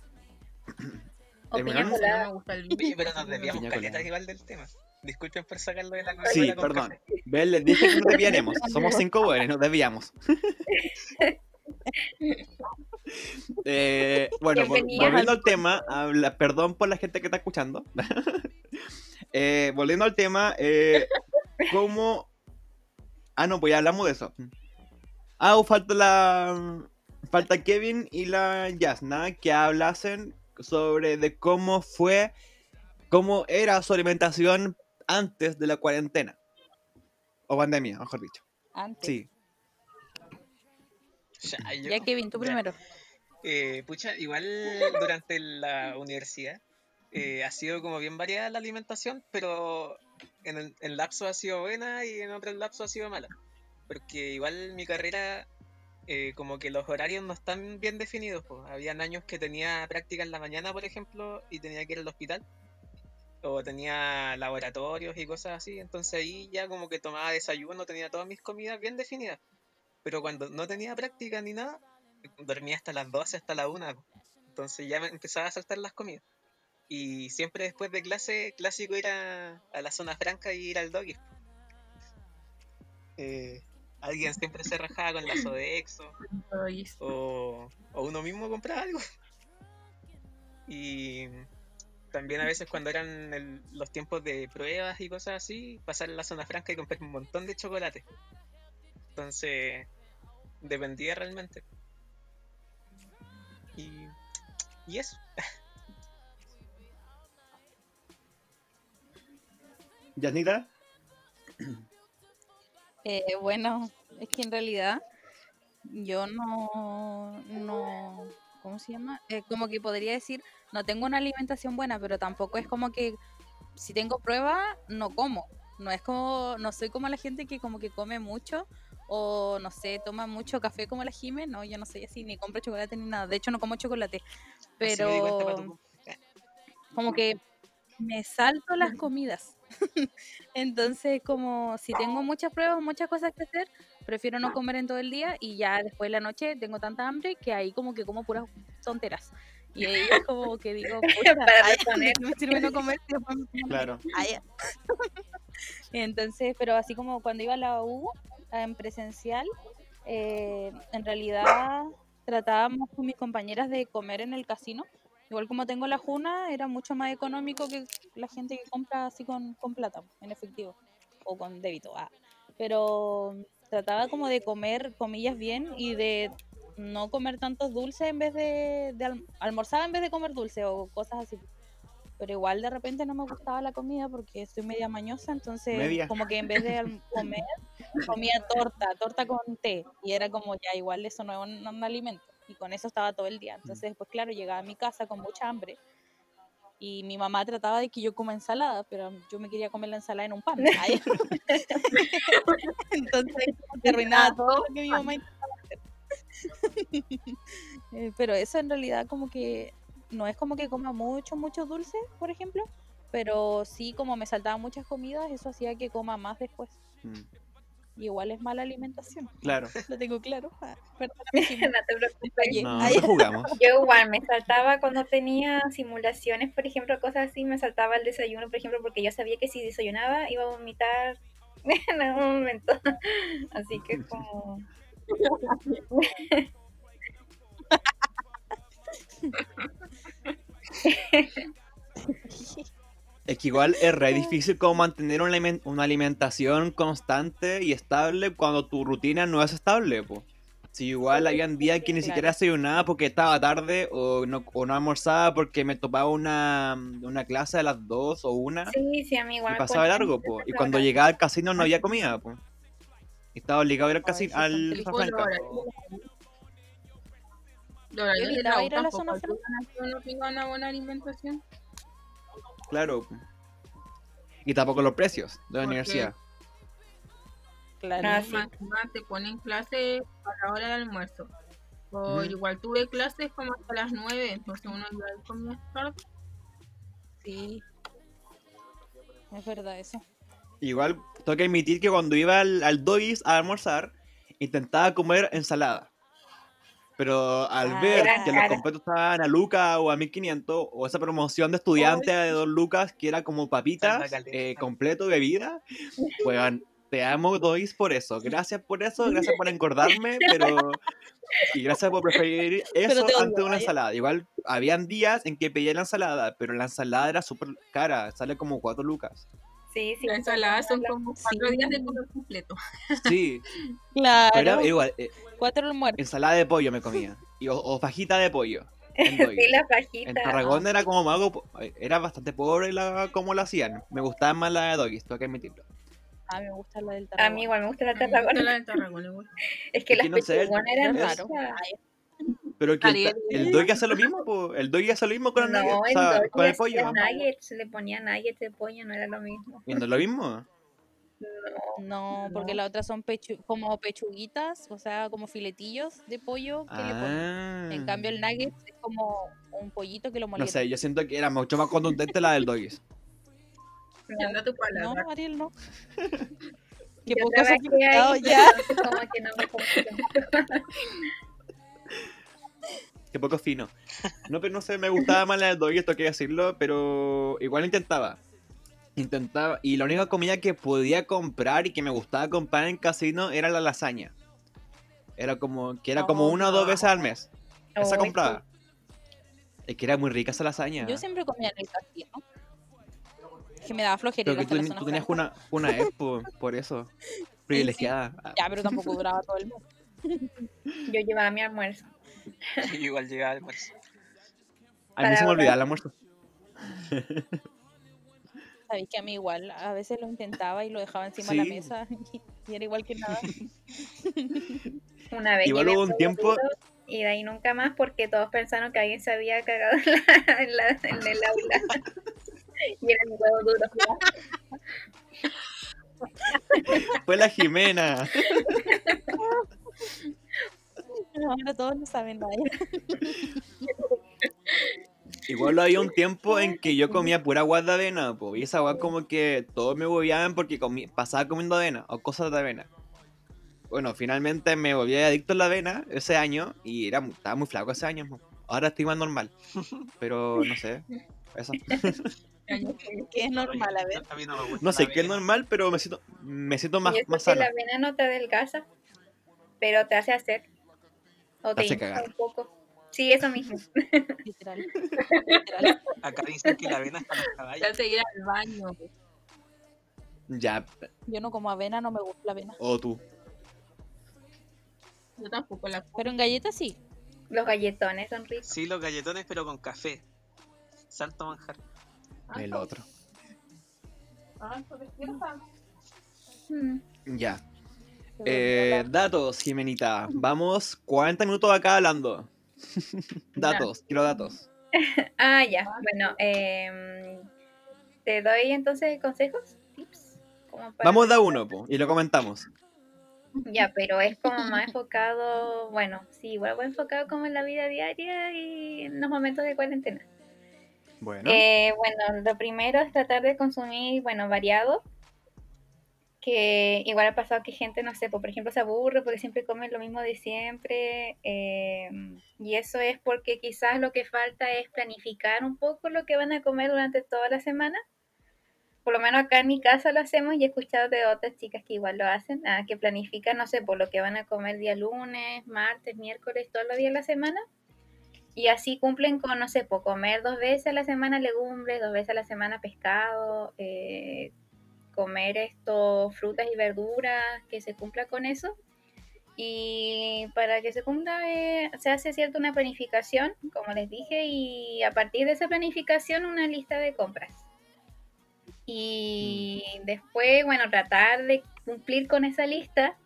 O piña No colada. me gusta el [laughs] pero nos desviamos Piña caleta igual del tema. Disculpen por sacarlo de la Sí, Coca-Cola con perdón. Les dije que nos desviaremos. Somos cinco buenos, nos desviamos. [laughs] Eh, bueno, volviendo al al tema, habla- perdón por la gente que está escuchando. [laughs] Eh, volviendo al tema, eh, ¿cómo? Ah, no, pues ya hablamos de eso. Ah, falta la. Falta Kevin y la Yasna que hablasen sobre de cómo fue, cómo era su alimentación antes de la cuarentena. O pandemia, mejor dicho. Antes. Sí. Ya, yo- Ya Kevin, tú ya. primero. Eh, pucha, igual durante la universidad eh, ha sido como bien variada la alimentación, pero en, el, en lapsos ha sido buena y en otros lapsos ha sido mala. Porque igual mi carrera eh, como que los horarios no están bien definidos. Pues. Habían años que tenía práctica en la mañana, por ejemplo, y tenía que ir al hospital. O tenía laboratorios y cosas así. Entonces ahí ya como que tomaba desayuno, tenía todas mis comidas bien definidas. Pero cuando no tenía práctica ni nada, dormía hasta las 12, hasta la 1. Entonces ya me empezaba a saltar las comidas. Y siempre después de clase, clásico ir a, a la zona franca y ir al doggy. Eh, alguien siempre se rajaba con la Sodexo Ay, o, o uno mismo compraba algo. Y también a veces cuando eran el- los tiempos de pruebas y cosas así, pasar a la zona franca y comprar un montón de chocolate. Entonces, dependía realmente. Y, y eso. ¿Yasnita? [clears throat] Eh, bueno, es que en realidad yo no, no, ¿cómo se llama? Eh, como que podría decir, no tengo una alimentación buena, pero tampoco es como que si tengo prueba, no como. No es como, no soy como la gente que como que come mucho o no sé, toma mucho café como la Jime, no, yo no soy así, ni compro chocolate ni nada. De hecho, no como chocolate, pero como que me salto las comidas. [laughs] Entonces, como si tengo muchas pruebas, muchas cosas que hacer, prefiero no comer en todo el día y ya después de la noche tengo tanta hambre que ahí como que como puras tonteras. Y ahí es como que digo, [laughs] Para ay, [laughs] reponer. ¿de qué me sirve no comer Claro. Ya. Entonces, pero así como cuando iba a la U en presencial, eh, en realidad tratábamos con mis compañeras de comer en el casino. Igual como tengo la juna, era mucho más económico que la gente que compra así con, con plata, en efectivo, o con débito. ah. Pero trataba como de comer, comillas, bien y de no comer tantos dulces en vez de, de alm- en vez de comer dulce o cosas así. Pero igual de repente no me gustaba la comida porque soy media mañosa, entonces Media. como que en vez de comer, comía torta, torta con té. Y era como ya igual eso no es un, un alimento. Y con eso estaba todo el día. Entonces, pues claro, llegaba a mi casa con mucha hambre. Y mi mamá trataba de que yo coma ensalada, pero yo me quería comer la ensalada en un pan. [laughs] [laughs] Entonces, arruinaba todo lo que mi mamá intentaba hacer. [laughs] Eh, pero eso en realidad como que no es como que coma mucho, mucho dulce, por ejemplo, pero sí como me saltaban muchas comidas, eso hacía que coma más después. Mm, Y igual es mala alimentación, Claro. lo tengo claro. Ah, perdóname [laughs] si me No te preocupes. No, jugamos. [laughs] Yo igual me saltaba cuando tenía simulaciones, por ejemplo, cosas así, me saltaba el desayuno, por ejemplo, porque yo sabía que si desayunaba iba a vomitar [laughs] en algún momento. Así que como... Es que igual es re difícil como mantener una, alimen- una alimentación constante y estable cuando tu rutina no es estable, po. Si igual habían días que ni Claro. siquiera desayunaba porque estaba tarde o no, o no almorzaba porque me topaba una, una clase a las 2 o una Sí, sí, a mí igual y me pasaba cuesta largo, po. Y cuando llegaba al casino no había comida, po. Y estaba obligado a ir al Ay, casino, sí, al. Franca. Ir a la zona ayudan a que uno tenga una buena alimentación. Claro. Y tampoco los precios de la Porque- universidad. Claro. Ah. Más encima te ponen clases a la hora del almuerzo. O igual tuve clases como hasta las 9, entonces uno igual comía tarde. Sí. Es verdad eso. Igual tengo que admitir que cuando iba al, al Doggies a almorzar, intentaba comer ensalada. Pero al Ah, ver que los cara. completos estaban a Luca o a 1500, o esa promoción de estudiante de 2 lucas que era como papitas, eh, completo, bebida, pues te amo Doggies por eso. Gracias por eso, gracias por engordarme, pero. Y gracias por preferir [laughs] eso te odio, ante una ensalada. Igual habían días en que pedía la ensalada, pero la ensalada era súper cara, sale como 4 lucas. Sí, sí. Las ensaladas son como cuatro Sí. días de comer completo. Sí, Claro. [laughs] pero era igual. eh, Cuatro almuerzos. ensalada de pollo me comía. Y, o, o fajita de pollo. en. [laughs] Sí, la En pajita. Tarragón era como mago, era bastante pobre la, como lo hacían. Me gustaba más la de Doggies, tengo que admitirlo. A mí me gusta la del A Tarragona. mí igual me gusta la Me gusta [laughs] Tarragona. la de Tarragona. Es que Es las no pechugonas eran raras. Pero que el, el Doggy hace lo mismo, po. el Doggy hace lo mismo con el No, nugget, o en sea, Doggy con el pollo. nuggets, le ponía nuggets de pollo, no era lo mismo. ¿Y no es lo mismo? No, porque No. las otras son pechu- como pechuguitas, o sea, como filetillos de pollo que le ponen. En cambio, el Ah. nugget es como un pollito que lo No molieron. sé, yo siento que era mucho más contundente la del Doggies. Anda tu No. Ariel, no. [laughs] Qué Yo poco trabajé sofisticado ahí, ya. entonces como que no me confundo. [laughs] Qué poco fino. No, pero no sé, me gustaba más la del Doggies, esto que decirlo, pero igual intentaba. Intentaba. Y la única comida que podía comprar y que me gustaba comprar en casino era la lasaña. Era como, que era como Oh, una o dos veces al mes. Esa compraba. Es que era muy rica esa lasaña. Yo siempre comía en el casino. Que me daba flojera Pero que tú, la teni- zona tú tenías una, una expo, por eso. [laughs] Privilegiada. Ah, Ya, pero tampoco duraba todo el mes. [laughs] Yo llevaba mi almuerzo. Yo igual llegaba al almuerzo. A mí Para se me olvidaba el almuerzo. [laughs] Sabéis que a mí igual, a veces lo intentaba y lo dejaba encima de la mesa y, y era igual que nada. [laughs] Una vez Igual hubo un tiempo- y de ahí nunca más porque todos pensaron que alguien se había cagado en, la- en la- en el aula. [laughs] y era mi huevo duro. Fue la Jimena. [laughs] Ahora todos lo saben, nadie. Igual había un tiempo en que yo comía pura agua de avena, po, y esa agua como que todos me bobeaban porque comí- pasaba comiendo avena o cosas de avena. Bueno, finalmente me volví adicto a la avena ese año y era, estaba muy flaco ese año. po. Ahora estoy más normal, pero no sé. Eso. [laughs] Que es normal, a ver. No sé qué es normal, pero me siento, me siento más, más sano. la avena no te adelgaza, pero te hace hacer. O Te te, hace hincha cagar. un poco. Sí, eso mismo. Literal. Literal. [laughs] Acá dicen que la avena está en los Te ir al baño. Ya, Yo no como avena, no me gusta la avena. o tú. Yo tampoco la Pero en galletas sí. Los galletones son ricos. Sí, los galletones, pero con café. Santo manjar. El otro. Ah, pues. Mm. Ya. Eh, datos, Jimenita. Vamos 40 minutos acá hablando. [laughs] datos, quiero datos. [laughs] Ah, ya. Bueno, em, te doy entonces consejos, tips. como para- Vamos da uno, po, y lo comentamos. Ya, pero es como más enfocado, bueno, sí, igual va enfocado como en la vida diaria y en los momentos de cuarentena. Bueno. Eh, bueno, lo primero es tratar de consumir, bueno, variado. Que igual ha pasado que gente, no sé, pues, por ejemplo, se aburre porque siempre come lo mismo de siempre. eh, y eso es porque quizás lo que falta es planificar un poco lo que van a comer durante toda la semana. Por lo menos acá en mi casa lo hacemos y he escuchado de otras chicas que igual lo hacen, ah, que planifican, no sé, por lo que van a comer día lunes, martes, miércoles, todos los días de la semana. Y así cumplen con, no sé, por comer dos veces a la semana legumbres, dos veces a la semana pescado, eh, comer esto, frutas y verduras, que se cumpla con eso. Y para que se cumpla, eh, se hace cierta una planificación, como les dije, y a partir de esa planificación una lista de compras. Y después, bueno, tratar de cumplir con esa lista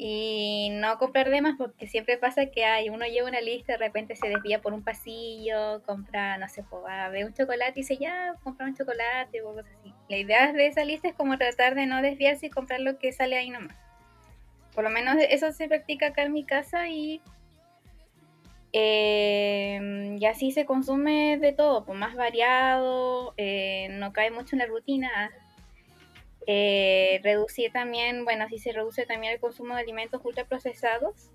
y no comprar de más porque siempre pasa que hay uno lleva una lista de repente se desvía por un pasillo compra no sé pues ver un chocolate y dice ya compra un chocolate o cosas así. La idea de esa lista es como tratar de no desviarse y comprar lo que sale ahí nomás. Por lo menos eso se practica acá en mi casa y eh, y así se consume de todo pues más variado eh, no cae mucho en la rutina eh, reducir también, bueno, así se reduce también el consumo de alimentos ultraprocesados.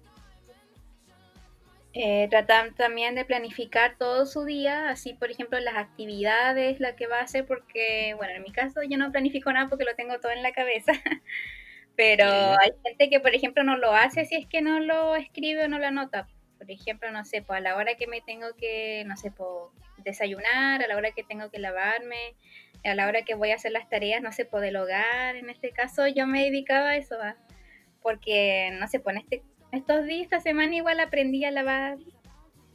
Eh, tratar también de planificar todo su día, así por ejemplo las actividades, la que va a hacer, porque, bueno, en mi caso yo no planifico nada porque lo tengo todo en la cabeza, [laughs] pero hay gente que, por ejemplo, no lo hace si es que no lo escribe o no lo anota. Por ejemplo, no sé, pues a la hora que me tengo que, no sé, pues desayunar, a la hora que tengo que lavarme, a la hora que voy a hacer las tareas, no sé, por del hogar, en este caso yo me dedicaba a eso, ¿va? porque, no sé, pues en este, estos días, esta semana igual aprendí a lavar,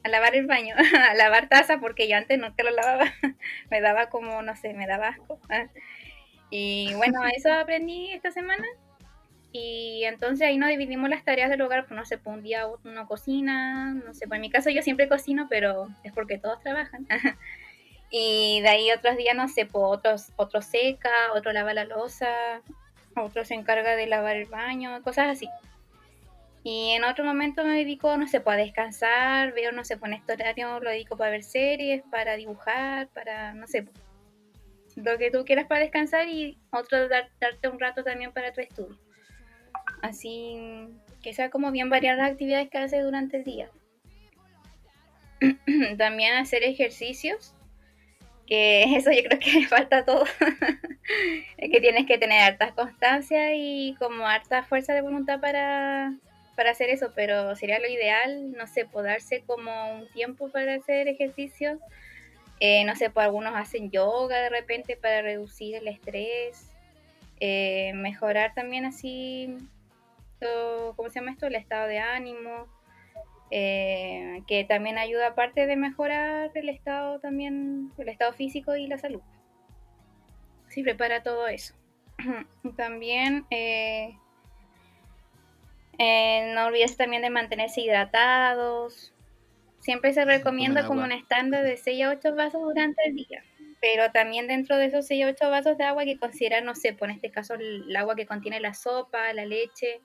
a lavar el baño, [laughs] a lavar taza, porque yo antes nunca lo lavaba, [laughs] me daba como, no sé, me daba asco. Y bueno, eso aprendí esta semana. Y entonces ahí nos dividimos las tareas del hogar, pues no sé, pues un día uno cocina, no sé, pues en mi caso yo siempre cocino, pero es porque todos trabajan. [laughs] Y de ahí otros días, no sé, pues otros, otro seca, otro lava la losa, otro se encarga de lavar el baño, cosas así. Y en otro momento me dedico, no sé, pues a descansar, veo, no sé, pues en este horario lo dedico para ver series, para dibujar, para, no sé, pues, lo que tú quieras para descansar y otro dar- darte un rato también para tu estudio. Así que sea como bien variar las actividades que haces durante el día. [clears throat] También hacer ejercicios, que [laughs] eso yo creo que [laughs] falta todo. es que tienes que tener harta constancia y como harta fuerza de voluntad para, para hacer eso, pero sería lo ideal, no sé, podarse como un tiempo para hacer ejercicio. Eh, no sé, pues algunos hacen yoga de repente para reducir el estrés, eh, mejorar también así, todo- ¿cómo se llama esto? El estado de ánimo, eh, que también ayuda aparte de mejorar el estado también, el estado físico y la salud. Sí, prepara todo eso. [clears throat] también eh, eh, no olvides también de mantenerse hidratados. Siempre se recomienda como un estándar de 6 a 8 vasos durante el día. Pero también dentro de esos 6 a 8 vasos de agua que considerar, no sé, por en este caso el agua que contiene la sopa, la leche,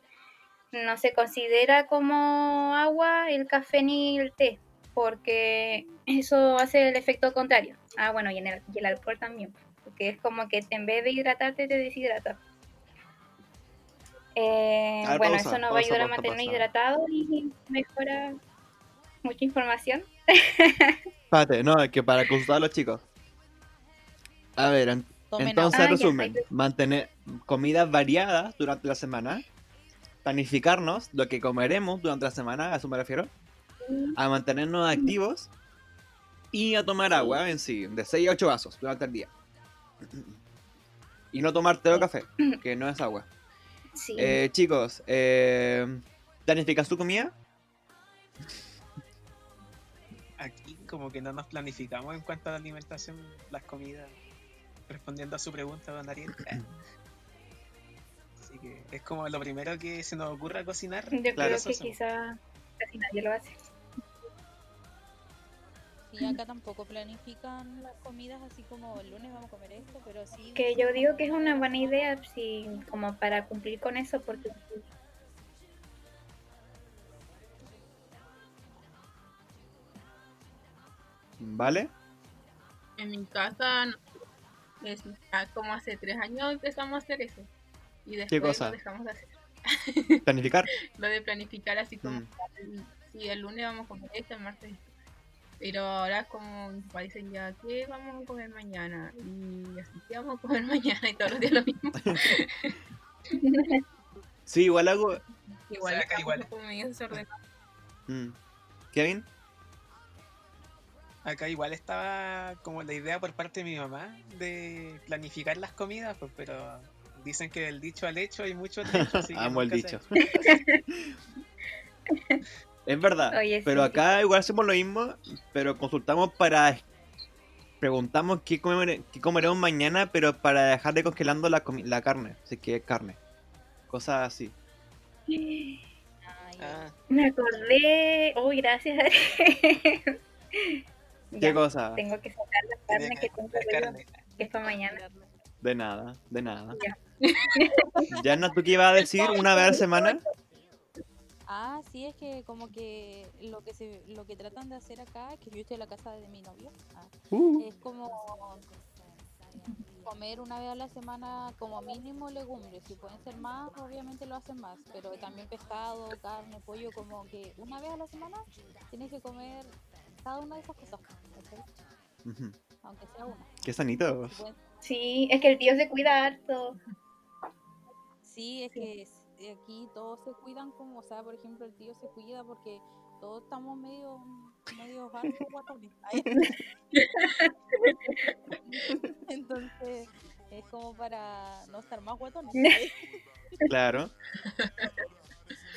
no se considera como agua el café ni el té, porque eso hace el efecto contrario. Ah, bueno, y, en el, y el alcohol también, porque es como que en vez de hidratarte te deshidrata. Eh, ver, bueno, pausa, eso nos va a pausa, ayudar a mantenernos pausa. hidratados y mejora mucha información. Espérate, no, es que para consultar a los chicos. A ver, Tomen entonces. Ah, resumen, ahí- mantener comidas variadas durante la semana, planificarnos lo que comeremos durante la semana, a eso me refiero, a mantenernos activos y a tomar agua en sí, de 6 a 8 vasos durante el día. Y no tomar té o café, que no es agua. Sí. Eh, chicos, eh, ¿planificas tu comida? Aquí como que no nos planificamos en cuanto a la alimentación, las comidas, respondiendo a su pregunta, don Ariel. [clears throat] Que es como lo primero que se nos ocurra cocinar. Yo claro, creo que hacemos. quizá casi nadie lo hace. Sí, acá tampoco planifican las comidas así como el lunes vamos a comer esto, pero sí. Que yo digo que es una buena idea, sí, como para cumplir con eso, porque ¿Vale? En mi casa, no- es, ya como hace tres años empezamos a hacer eso. Y después cosa? lo dejamos de hacer. [laughs] ¿Planificar? Lo de planificar así como, Mm. el- sí, el lunes vamos a comer esto, el martes. Pero ahora es como mis papás dicen ya, ¿qué vamos a comer mañana? Y así, ¿qué vamos a comer [laughs] mañana? Y todos los días lo mismo. [laughs] Sí, igual hago... Igual, acá igual. como medio desordenados. Mm. ¿Kevin? Acá igual estaba como la idea por parte de mi mamá de planificar las comidas, pues, pero dicen que del dicho al hecho hay mucho [laughs] trecho, así que Amo el dicho. [laughs] es verdad, Oye, pero sí. acá igual hacemos lo mismo, pero consultamos para... Preguntamos qué, comer- qué comeremos mañana, pero para dejar de congelando la, carne, si es que es carne. Cosas así. Ay, Ah, me acordé. Uy, gracias. ¿Qué Ya, cosa? tengo que sacar la carne que que tengo carne. que es para mañana. De nada, de nada. Ya. Yana, ¿tú qué ibas a decir una vez a la semana? Ah, sí, es que como que lo que se, lo que tratan de hacer acá, que yo estoy en la casa de mi novio, ah, Uh, es como comer una vez a la semana como mínimo legumbres. Si pueden ser más, obviamente lo hacen más, pero también pescado, carne, pollo, como que una vez a la semana tienes que comer cada una de esas cosas, aunque sea una. Qué sanito. Sí, es que el tío se cuida harto. Sí, es que es- aquí todos se cuidan como, o sea, por ejemplo, el tío se cuida porque todos estamos medio, medio hartos guatones. [laughs] Entonces, es como para no estar más guatones. [laughs] Claro.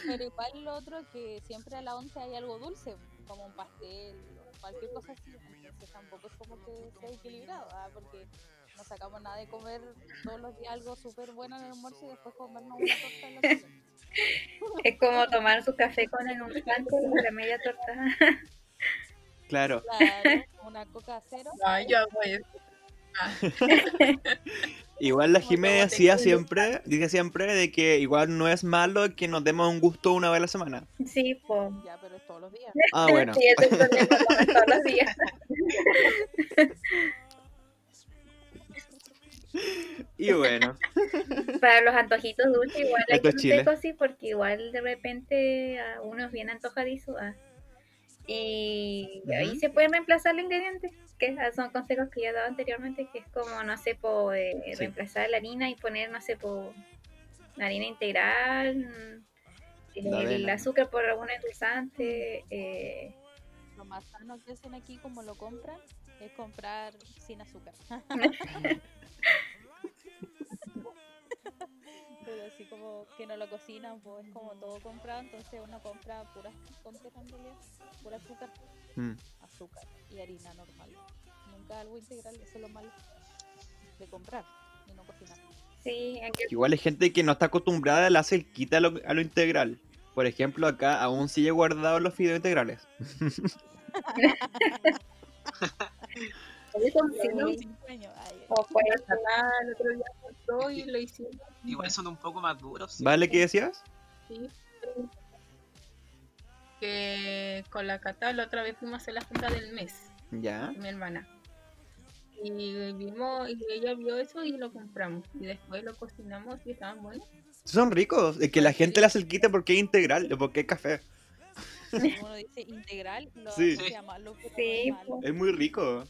Pero igual lo otro que siempre a la once hay algo dulce, como un pastel o cualquier cosa así. Entonces tampoco es como que sea equilibrado, ¿ah? porque no sacamos nada de comer todos los días algo súper bueno en el almuerzo y después comernos una torta en la. [laughs] Es como tomar su café con el un canto y la media torta. [laughs] Claro. Claro, una coca cero. No, yo hago eso. [laughs] Igual la todo decía siempre, dice siempre de que igual no es malo que nos demos un gusto una vez a la semana. Sí, pues. Ya, pero es todos los días. Ah, bueno. Sí, es todos los días. [laughs] Y bueno, Para los antojitos dulces igual hay que cosas, porque igual de repente a uno es bien antojadizo. ah. Y ahí se pueden reemplazar los ingredientes, que ah, son consejos que ya he dado anteriormente, que es como, no sé, po, eh, Sí. reemplazar la harina y poner, no sé, po, harina integral, el azúcar por algún endulzante. Eh, Lo más sano que hacen aquí, como lo compran, es comprar sin azúcar. [laughs] Pero así como que no lo cocinan, pues es como todo comprado, entonces uno compra puras en realidad, pura azúcar, mm, azúcar y harina normal. Nunca algo integral, eso es lo malo de comprar y no cocinar. sí, aquí igual hay gente que no está acostumbrada, le hace el quita a lo, a lo integral. Por ejemplo, acá aún sigue guardado los fideos integrales. Igual son un poco más duros. ¿sí? ¿Vale? ¿Qué decías? Sí. Que con la Cata la otra vez fuimos a hacer la junta del mes, Ya. mi hermana. Y vimos, y ella vio eso y lo compramos. Y después lo cocinamos y estaban buenos. Son ricos. Es que la gente le hace el quita porque es integral, porque es café. Uno dice integral, lo Sí. malo, pero no Sí, es malo. Es muy rico.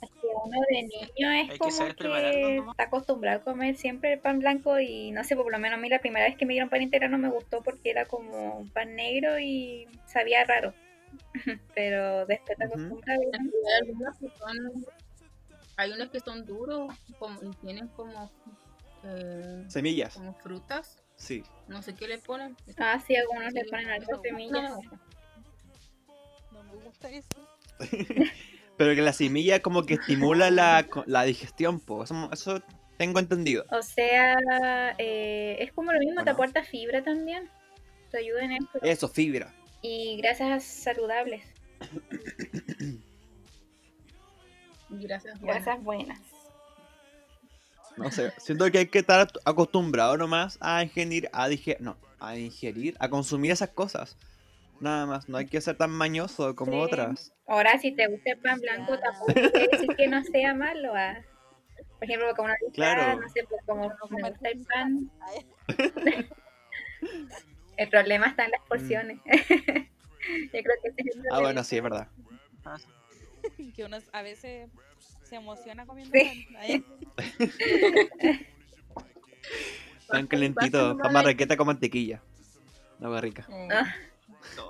Que uno de niño es Hay que como que, nomás. está acostumbrado a comer siempre el pan blanco y no sé, por lo menos a mí la primera vez que me dieron pan integral no me gustó porque era como un pan negro y sabía raro. [laughs] Pero después te acostumbras bien. realidad, Hay que unos que son duros como, y tienen como, eh, Semillas. como frutas. Sí. No sé qué le ponen. Ah, sí, algunos le Sí, ponen no me algo semillas. no me gusta. Eso. [laughs] Pero que la semilla como que estimula la, la digestión, po. Eso, eso tengo entendido. O sea, eh, es como lo mismo, ¿O te aporta fibra también. Te ayuda en esto. Eso, fibra. Y grasas saludables, Gracias. [coughs] bueno. grasas buenas. No sé, siento que hay que estar acostumbrado nomás a ingerir, a digerir, no, a ingerir, a consumir esas cosas. Nada más, no hay que ser tan mañoso como Sí. otras. Ahora, si te gusta el pan blanco, tampoco quiere decir que no sea malo. ah. Por ejemplo, como dice, Claro. ah, no sé, pues como No me gusta el pan, [laughs] el problema está en las porciones. [laughs] Yo creo que ese es el Ah, problema. bueno, sí, es verdad. [laughs] que uno a veces se emociona comiendo Sí. pan. Ay, [laughs] Tan calentito, pan marraqueta con mantequilla. Agua rica. Eh, Ah. No.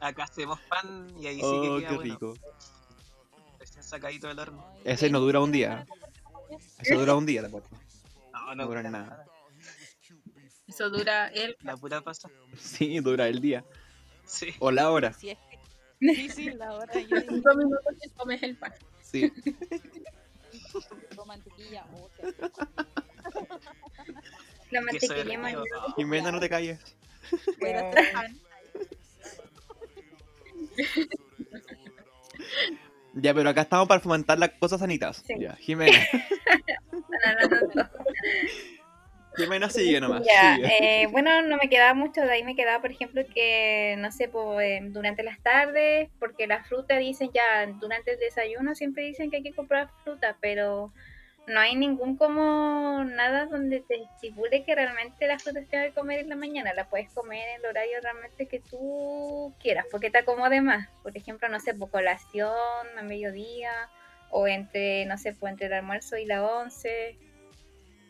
Acá hacemos pan y ahí sí Oh, que qué queda bueno. rico. Recién sacadito del horno. Ese no dura un día. Eso dura un día, tampoco. No, No dura dura nada. Eso dura el La pura pasta. Sí, dura el día. Sí. O la hora. Sí, sí, la hora yo digo, cinco minutos que comes el pan. Sí. con mantequilla. oh. La mantequilla. Ah, Jimena, no te calles. Hacer pan. Ya, pero acá estamos para fomentar las cosas sanitas. Sí. Ya, Jimena. [laughs] No, no, no, no. Jimena sigue nomás. Ya, sigue. eh, bueno, no me quedaba mucho, de ahí me quedaba, por ejemplo, que, no sé, pues, eh, durante las tardes, porque la fruta dicen ya, durante el desayuno siempre dicen que hay que comprar fruta, pero no hay ningún como nada donde te estipule que realmente las frutas tengas que comer en la mañana, la puedes comer en el horario realmente que tú quieras, porque te acomode más, por ejemplo, no sé, pues colación a mediodía, o entre, no sé, pues entre el almuerzo y la once,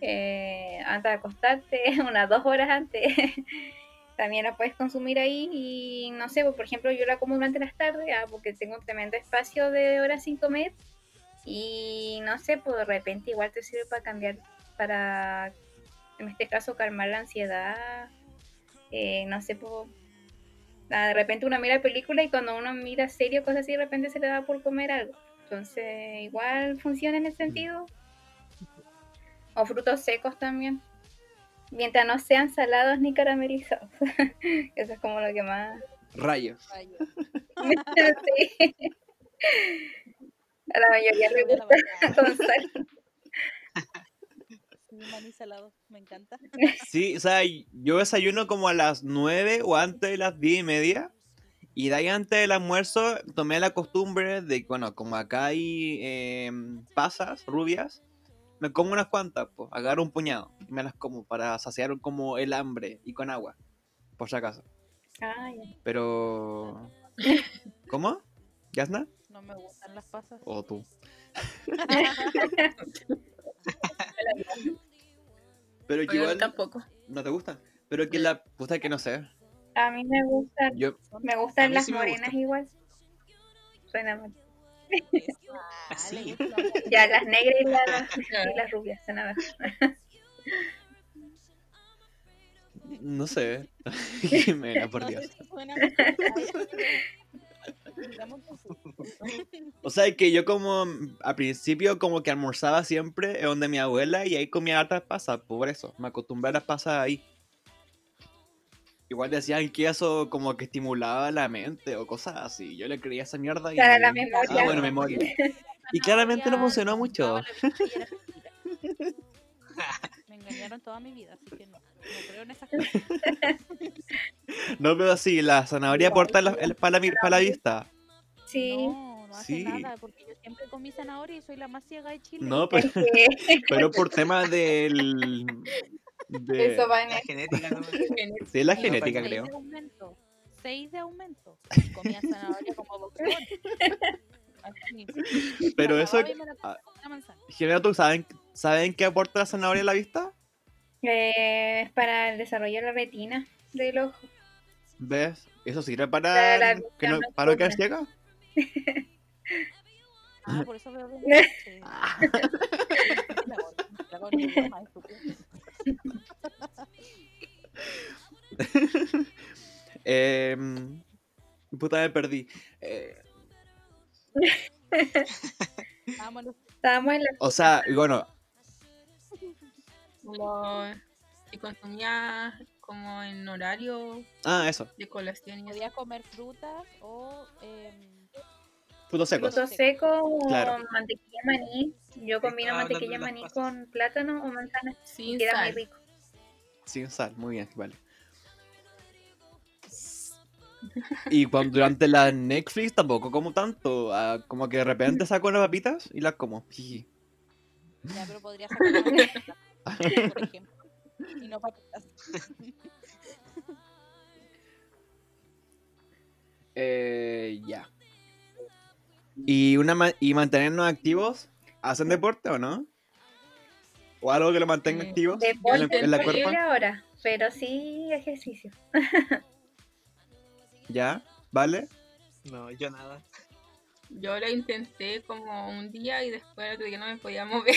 eh, antes de acostarte, [laughs] unas dos horas antes. [laughs] También la puedes consumir ahí y no sé, pues, por ejemplo, yo la como durante las tardes ah, porque tengo un tremendo espacio de horas sin comer y no sé, pues de repente igual te sirve para cambiar, para en este caso calmar la ansiedad, eh, no sé, pues ah, de repente uno mira película y cuando uno mira serio, cosas así, de repente se le da por comer algo. Entonces, igual funciona en ese sentido. O frutos secos también. Mientras no sean salados ni caramelizados. [laughs] Eso es como lo que más. Rayos. Rayo. Sí. A la mayoría le gusta con sal. [laughs] maní salado. Me encanta. [laughs] Sí, o sea, yo desayuno como a las 9 o antes de las 10 y media. Y de ahí antes del almuerzo tomé la costumbre de, bueno, como acá hay em, pasas rubias, me como unas cuantas, pues, agarro un puñado y me las como para saciar como el hambre y con agua, por si acaso. Ah, ya. Pero... ¿Cómo? ¿Yasna? No me gustan las pasas. ¿O tú? Pero que igual tampoco. no te gustan. Pero que la puta que no sé. A mí me gustan, Yo, me gustan las sí me morenas gusta. igual. Suena mal. Ah, Sí. [laughs] Ya, las negras y las, [laughs] [laughs] y las rubias, no sé. Jimena, por Dios. O sea, que yo como al principio como que almorzaba siempre en donde mi abuela y ahí comía hartas pasas, por eso, me acostumbré a las pasas ahí. Igual decían que eso como que estimulaba la mente o cosas así. Yo le creía esa mierda y... Para la memoria. Ah, bueno, [laughs] memoria. Y claramente no funcionó mucho. [laughs] Me engañaron toda mi vida, así que no. No creo en esas cosas. [laughs] No, pero sí, la zanahoria aporta la- el- para, la, para la vista. Sí, No, no hace Sí. nada, porque yo siempre comí zanahoria y soy la más ciega de Chile. No, pero, pero por tema del... De, eso va en La el- genética, ¿no? sí, la genética, seis creo. de aumento. 6 de aumento. Comía zanahoria como boxeón. Así. Pero La eso... la ah, ¿tú saben, saben qué aporta la zanahoria a la vista? Eh, es para el desarrollo de la retina del ojo. ¿Ves? ¿Eso sirve Para para, la que no, para no nocturna. ciega? Ah, por eso veo de Eh, puta, me perdí. [laughs] Eh. Estábamos en la o sea, bueno, Como si consumía como en horario ah, eso, de colación y así. Podía comer frutas o em, frutos secos. frutos secos o Claro. mantequilla de maní. Yo combino mantequilla las maní pasas. con plátano o manzana. sin Queda muy rico. Sin sal, muy bien, vale. [laughs] Y cuando durante la Netflix tampoco como tanto. ah, como que de repente saco unas papitas y las como. Jiji. ya, pero podría sacar una papita, por ejemplo. Y no papitas. Eh, ya. ¿Y, una ma- ¿Y mantenernos activos? ¿Hacen deporte o no? ¿O algo que lo mantenga en la, Deporte en la imposible cuerpa? ahora, pero sí ejercicio. [laughs] ¿Ya? ¿Vale? No, yo nada. Yo lo intenté como un día y después el otro día no me podía mover.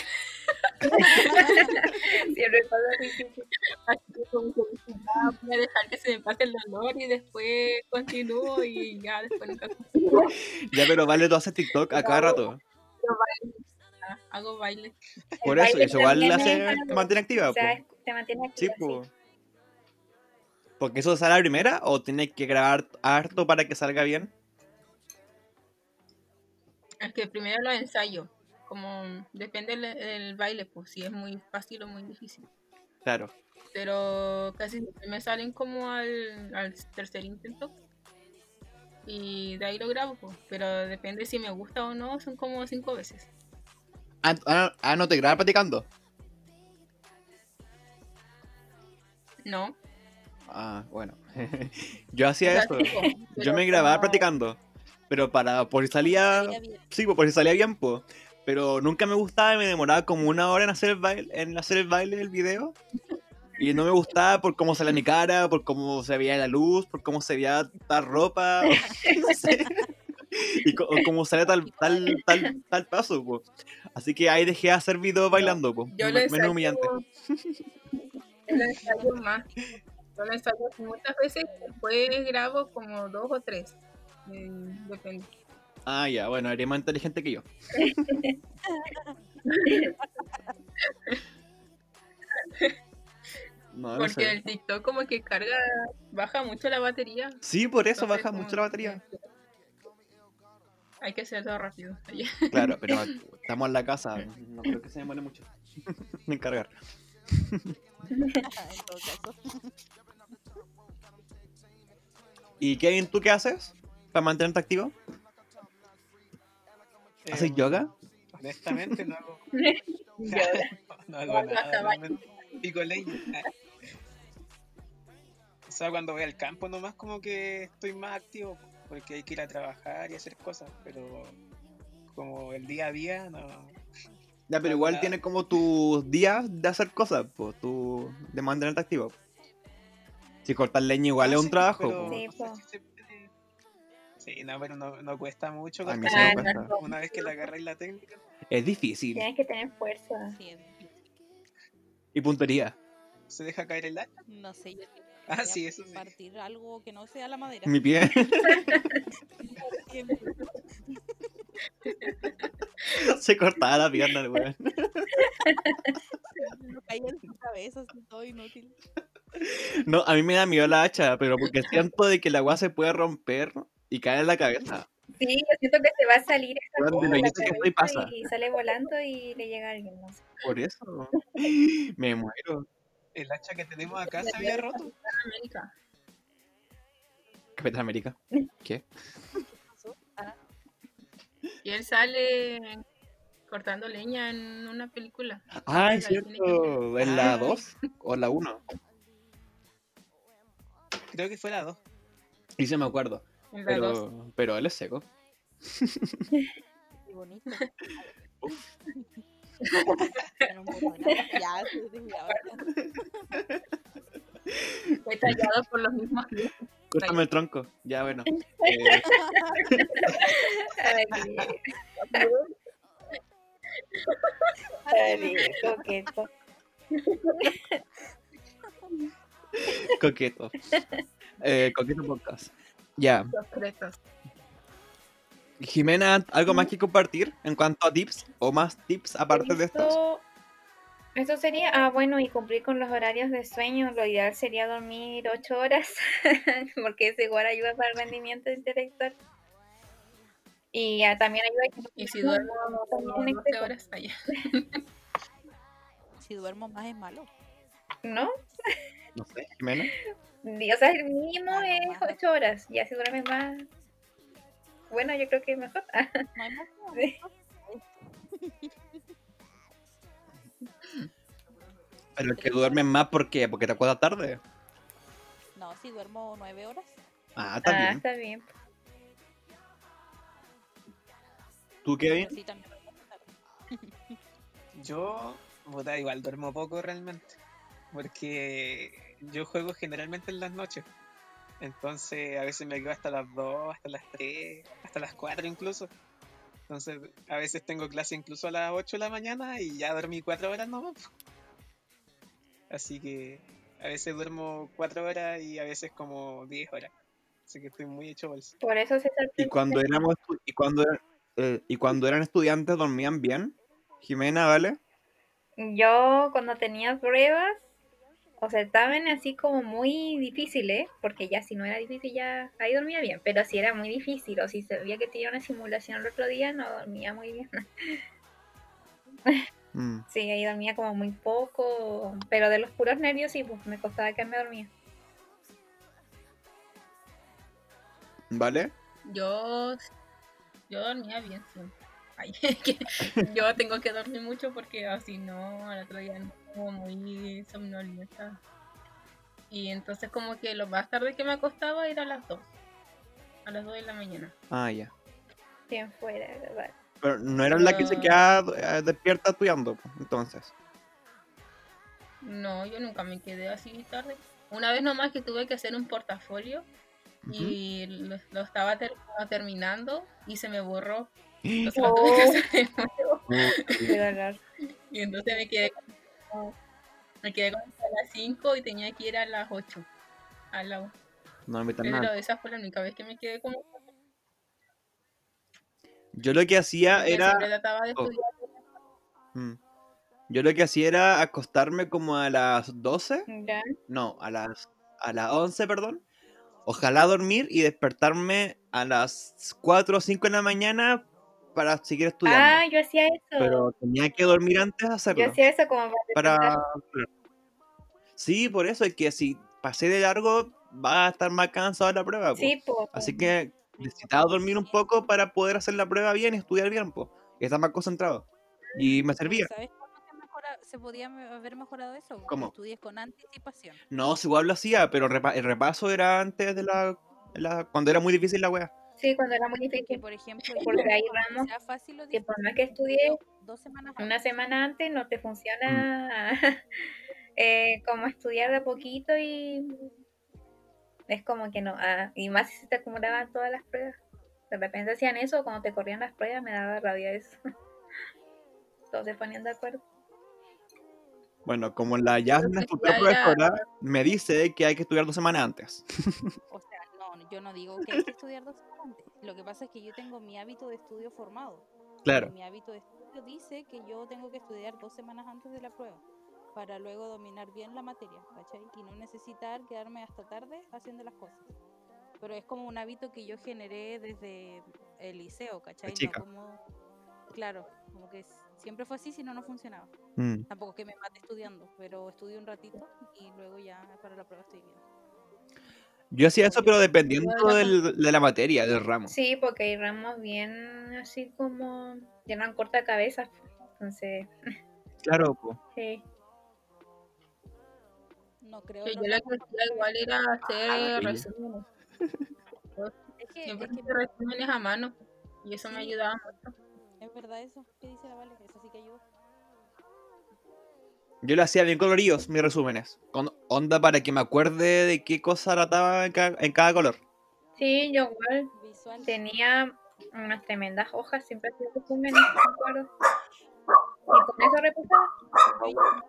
Siempre pasa así. sí, sí. Así que como que "Ya, voy a dejar que se me pase el dolor y después continúo y ya después nunca [laughs] Ya, pero vale, tú haces TikTok a cada rato. Hago baile. Por eso, baile eso igual la hace, es- te mantiene activa. O sea, po. te mantiene Sí, activa. sí. Porque eso sale a la primera o tienes que grabar harto para que salga bien. Es que primero lo ensayo. Como depende del el baile, pues si es muy fácil o muy difícil. Claro. Pero casi siempre me salen como al, al tercer intento. Y de ahí lo grabo, pues. Pero depende si me gusta o no, son como cinco veces. Ah, ah, ah, no te grabas practicando. No. Ah, bueno. [laughs] yo hacía eso. Yo me grababa practicando. Pero para, por si salía, sí, pues, por si salía bien, pues. Pero nunca me gustaba y me demoraba como una hora en hacer el baile, en hacer el baile del video. Y no me gustaba por cómo salía mi cara, por cómo se veía la luz, por cómo se veía tal ropa, [laughs] no sé. Y co- o cómo salía tal, [laughs] tal, tal, tal paso. Así que ahí dejé de hacer videos bailando. Yo lo Menos humillante. [laughs] yo lo ensayo más. Yo lo ensayo muchas veces y después grabo como dos o tres. Eh, depende. Ah, ya, bueno, eres más inteligente que yo. [laughs] No, no Porque sé. el TikTok como que carga, baja mucho la batería. Sí, por eso entonces baja como mucho la batería. que- Hay que hacerlo rápido. [laughs] Claro, pero estamos en la casa, no creo que se demore mucho [laughs] en cargar. en todo caso. ¿Y Kevin, tú qué haces para mantenerte activo? ¿Haces Eh, yoga? Honestamente no hago, [laughs] Yoga. no hago nada. Pico leña. O sea, cuando voy al campo nomás como que estoy más activo porque hay que ir a trabajar y hacer cosas, pero como el día a día no. Ya, pero No, igual nada. tienes como tus días de hacer cosas, pues, tu, de mantenerte activo. Si cortar leña igual No, es un sí, trabajo. pero-. Sí, no, pero no, no cuesta mucho. A mí cortar sí me Ah, cuesta. Una vez que le agarráis la técnica, Es difícil. Tienes que tener fuerza. Sí, es difícil. Y puntería. se deja caer el hacha. No sé, yo [laughs] Ah, sí, eso sí. partir algo que no sea la madera. Mi pie. [laughs] Se cortaba la pierna, el weón. me caía en su cabeza, así todo inútil. No, a mí me da miedo la hacha, pero porque siento de que la agua se puede romper y caer en la cabeza. Sí, yo siento que se va a salir esa de de la quieto que cabeza pasa. y sale volando y le llega a alguien. No sé. Por eso. [laughs] Me muero. El hacha que tenemos acá se había roto. América. Capitán América. [laughs] ¿Qué? Ah, Y él sale cortando leña en una película. Ah, es cierto. ¿En la Ah. 2 o la 1? Creo que fue la 2. Y sí me acuerdo. Dos. Pero, pero él es seco. [laughs] [laughs] qué bonito. Con ya, Fue tallado por los mismos Córtame el tronco. Ya, bueno. Eh, [laughs] Ay, coqueto. coqueto. Eh, coqueto podcast. Ya. los. Jimena, ¿algo más que compartir en cuanto a tips? ¿O más tips aparte de estos? Esto, esto sería, ah, bueno, y cumplir con los horarios de sueño. Lo ideal sería dormir ocho horas, [laughs] porque eso igual ayuda para el rendimiento intelectual. Y ah, también ayuda a que no Y si duermas duermo también en 12 exceso. horas allá. Si duermo más es malo. ¿No? No sé, Jimena. [laughs] O sea, el mínimo Ah, es más. ocho horas. Ya si duermes más, bueno, yo creo que es mejor. [laughs] No hay más. Sí. Pero el que duerme más, ¿por qué? ¿Porque te acuerdas tarde? No, si duermo nueve horas. Ah, Ah, también. está bien. ¿Tú, Kevin? sí, también. [laughs] Yo, puta, igual duermo poco realmente. Porque yo juego generalmente en las noches. Entonces a veces me quedo hasta las 2, hasta las 3, hasta las 4 incluso. Entonces a veces tengo clase incluso a las 8 de la mañana y ya dormí 4 horas nomás. Así que a veces duermo 4 horas y a veces como 10 horas. Así que estoy muy hecho bolsa. Por eso se ¿Y cuando éramos y cuando eran, eh, y cuando eran estudiantes dormían bien? Jimena, ¿vale? Yo cuando tenía pruebas o certámenes así como muy difíciles, porque ya si no era difícil ya ahí dormía bien, pero si era muy difícil o si sabía que tenía una simulación el otro día no dormía muy bien. [laughs] Mm. Sí, ahí dormía como muy poco, pero de los puros nervios sí, pues me costaba que me dormía. ¿Vale? Yo, yo dormía bien, sí. Ay, [laughs] que yo tengo que dormir mucho porque así no, al otro día no, como muy somnolienta. Y entonces como que lo más tarde que me acostaba era a las 2. A las 2 de la mañana. Ah, ya. Bien fuera, ¿verdad? Pero no era la que se Ah. queda eh, despierta estudiando, po, entonces. No, yo nunca me quedé así tarde. Una vez nomás que tuve que hacer un portafolio y lo, lo estaba ter- terminando y se me borró. [gasps] Entonces lo tuve que Oh. hacer de nuevo. Y entonces me quedé como- me quedé como hasta las 5 y tenía que ir a las 8 al lado. No me Pero nada. esa fue la única vez que me quedé como Yo lo que hacía era. de oh. estudiar. Mm. Yo lo que hacía era acostarme como a las 12. Ya. No, a las, a las 11, perdón. Ojalá dormir y despertarme a las 4 o 5 de la mañana para seguir estudiando. Ah, yo hacía eso. Pero tenía que dormir antes de yo hacerlo. hacía eso como para Para... Sí, por eso es que si pasé de largo, va a estar más cansado de la prueba. po. Sí, po. Así que necesitaba dormir un poco para poder hacer la prueba bien y estudiar bien, pues. Y estar más concentrado. Y me servía. ¿Sabes cómo se, mejora- se podía haber mejorado eso? Que ¿Cómo? estudies con anticipación. No, si igual lo hacía, pero el repaso era antes de la, la- cuando era muy difícil la wea. Sí, cuando era muy Que difícil. por ejemplo, Porque yo, hay ramos sea fácil o que por más que dos semanas una semana antes no te Mm. funciona [laughs] eh, como estudiar de a poquito y es como que no. ah, y más si se te acumulaban todas las pruebas. De repente hacían eso, cuando te corrían las pruebas me daba rabia eso. [laughs] Todos se ponían de acuerdo. Bueno, como la ya Entonces, nuestra futura profesora me dice que hay que estudiar dos semanas antes. O sea, yo no digo que hay que estudiar dos semanas antes. Lo que pasa es que yo tengo mi hábito de estudio formado. Claro. Mi hábito de estudio dice que yo tengo que estudiar dos semanas antes de la prueba para luego dominar bien la materia, ¿cachai? Y no necesitar quedarme hasta tarde haciendo las cosas. Pero es como un hábito que yo generé desde el liceo, ¿cachai? No chica. como, claro, como que siempre fue así, si no, no funcionaba. Mm. Tampoco que me mate estudiando, pero estudio un ratito y luego ya para la prueba estoy bien. Yo hacía eso, pero dependiendo del- de la materia, del ramo. Sí, porque hay ramos bien así como llenan corta cabeza. Entonces, [laughs] Claro, po. sí. No creo. Que los yo lo ramos que hacía igual era hacer sí. resúmenes. [laughs] Es que, Siempre es que hice resúmenes a mano. Y eso me Sí. ayudaba mucho. es verdad eso. ¿Qué dice la Vale? Eso sí que ayuda. Yo lo hacía bien coloridos, mis resúmenes. Con onda para que me acuerde de qué cosa trataba en cada, en cada color. Sí, yo igual Visual. tenía unas tremendas hojas, siempre hacía resúmenes, me acuerdo. Y con eso repasaba.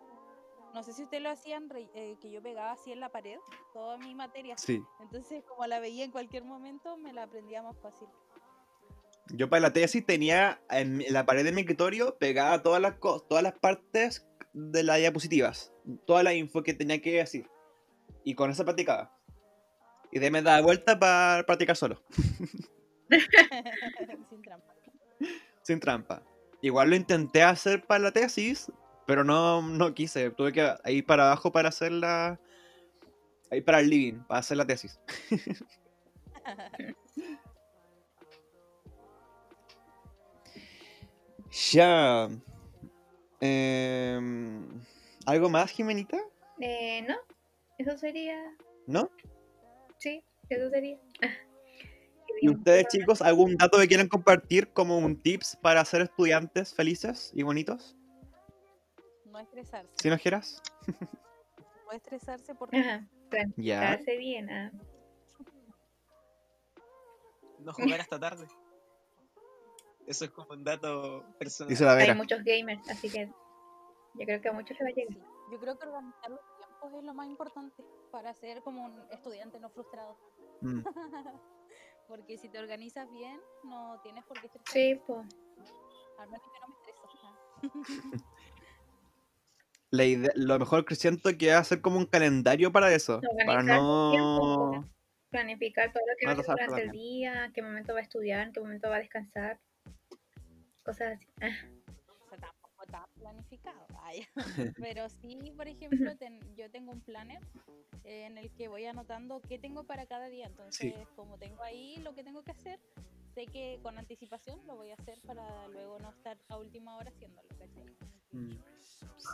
No sé si ustedes lo hacían, re- eh, que yo pegaba así en la pared toda mi materia. Sí. Entonces, como la veía en cualquier momento, me la aprendía más fácil. Yo para la tesis tenía en la pared de mi escritorio pegada todas las, co- todas las partes de las diapositivas. Toda la info que tenía que decir. Y con eso practicaba. Y de me daba vuelta para practicar solo. [laughs] Sin trampa. Sin trampa. Igual lo intenté hacer para la tesis, pero no, no quise. Tuve que ir para abajo para hacer la. Ir para el living, para hacer la tesis. [laughs] Ya. Em, ¿Algo más, Jimenita? Eh, no, eso sería, ¿No? sí, eso sería. ¿Y ustedes, chicos, algún dato que quieran compartir como un tips para ser estudiantes felices y bonitos? No estresarse. ¿Si no quieras? [laughs] No estresarse porque Ajá, Ya. bien. ah. No jugar hasta tarde. Eso es como un dato personal. Dice la Hay muchos gamers, así que yo creo que a muchos les va a llegar. sí, yo creo que organizar los tiempos es lo más importante para ser como un estudiante no frustrado. Mm. [laughs] Porque si te organizas bien, no tienes por qué estresar. Sí, pues. Al menos yo no me estreso. La idea- lo mejor que siento que es hacer como un calendario para eso. Para Organizar tiempo, no. planificar todo lo que No va a hacer durante el día, en qué momento va a estudiar, en qué momento va a descansar. Cosas así. Ah, O sea, tampoco está planificado. vaya. [laughs] Pero sí, por ejemplo, ten- yo tengo un planner eh, en el que voy anotando qué tengo para cada día. Entonces, como tengo ahí lo que tengo que hacer, sé que con anticipación lo voy a hacer para luego no estar a última hora haciéndolo. Mm.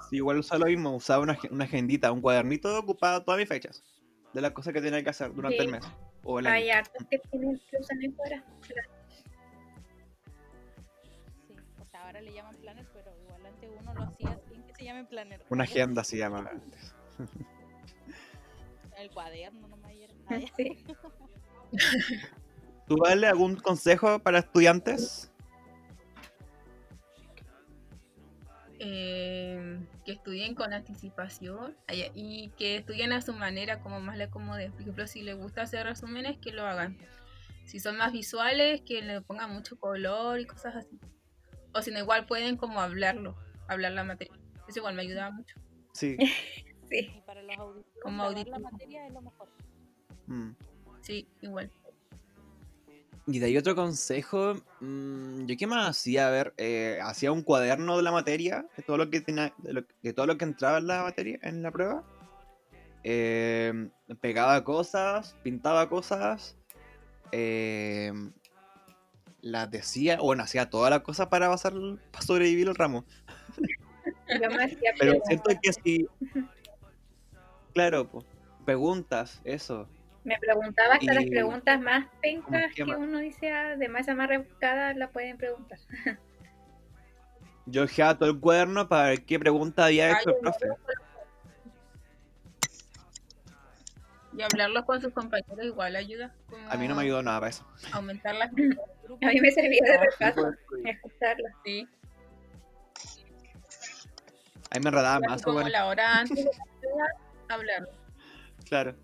Sí, igual usaba lo mismo, usaba una, una agendita, un cuadernito ocupado todas mis fechas. De las cosas que tenía que hacer durante Sí. el mes. O el año. Hay hartos que tienen que usan fuera. Sí, ahora le llaman planner, pero igual antes uno lo hacía sin que se llame planner. Una agenda se llama antes. [laughs] El cuaderno era- ah, ya. Sí. [laughs] ¿Tú vale algún consejo para estudiantes? eh, que estudien con anticipación y que estudien a su manera como más le acomode. Por ejemplo, si les gusta hacer resúmenes, que lo hagan. Si son más visuales, que le pongan mucho color y cosas así. O si no, igual pueden como hablarlo, hablar la materia. Eso igual me ayudaba mucho. [laughs] Sí. Sí. Y para los auditivos, Como grabar la materia es lo mejor. Mm. Sí, igual. Y de ahí otro consejo, mm, yo qué más hacía, a ver, eh, hacía un cuaderno de la materia, de todo lo que tenía, de, lo- de todo lo que entraba en la materia, en la prueba, eh, pegaba cosas, pintaba cosas, eh, las decía, bueno, hacía todas las cosas para pasar, para sobrevivir el ramo. [laughs] Yo me hacía Pero siento que sí. Claro, pues, preguntas, eso. Me preguntaba hasta las preguntas más pencas ¿Cómo se que uno dice, ah, de más rebuscadas la pueden preguntar. [laughs] Yo ojeaba todo el cuaderno para ver qué pregunta había Ay, hecho el profe. Y hablarlo con sus compañeros igual ayuda. A mí no me ayudó nada para eso. Aumentar las [laughs] A mí me servía de repaso escucharlo. sí. Ahí me enredaba más, como bueno. la hora [laughs] antes de hablarlo. Claro.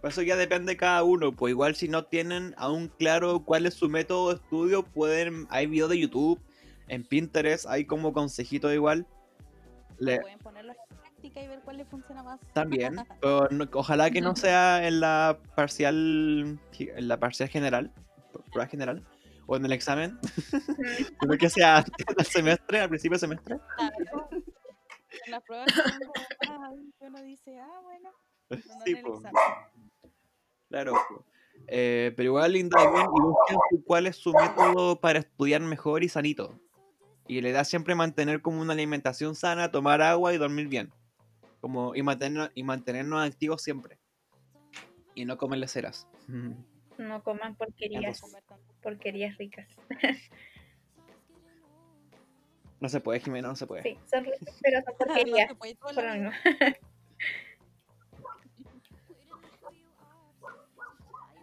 Por eso ya depende de cada uno. Pues igual si no tienen aún claro cuál es su método de estudio, pueden. Hay videos de YouTube, en Pinterest, hay como consejitos igual. Le- Pueden ponerlo en práctica y ver cuál le funciona más. también. [laughs] pero no- ojalá que no sea en la parcial. En la parcial general. Prueba general. O en el examen. [laughs] sino que sea antes del semestre, al principio del semestre. Claro. En las pruebas que como más, uno dice, ah, bueno, [laughs] pero no Sí, en el examen. Claro. Eh, pero igual indaguen y busquen cuál es su método para estudiar mejor y sanito. Y la idea siempre mantener como una alimentación sana, tomar agua y dormir bien. Como, y, mantener, y mantenernos activos siempre. Y no comer leceras. No coman porquerías, porquerías ricas. [laughs] No se puede, Jimena, no se puede. Sí, son ricas, pero son [laughs] No porquerías. se puede todo por lo mismo. [laughs]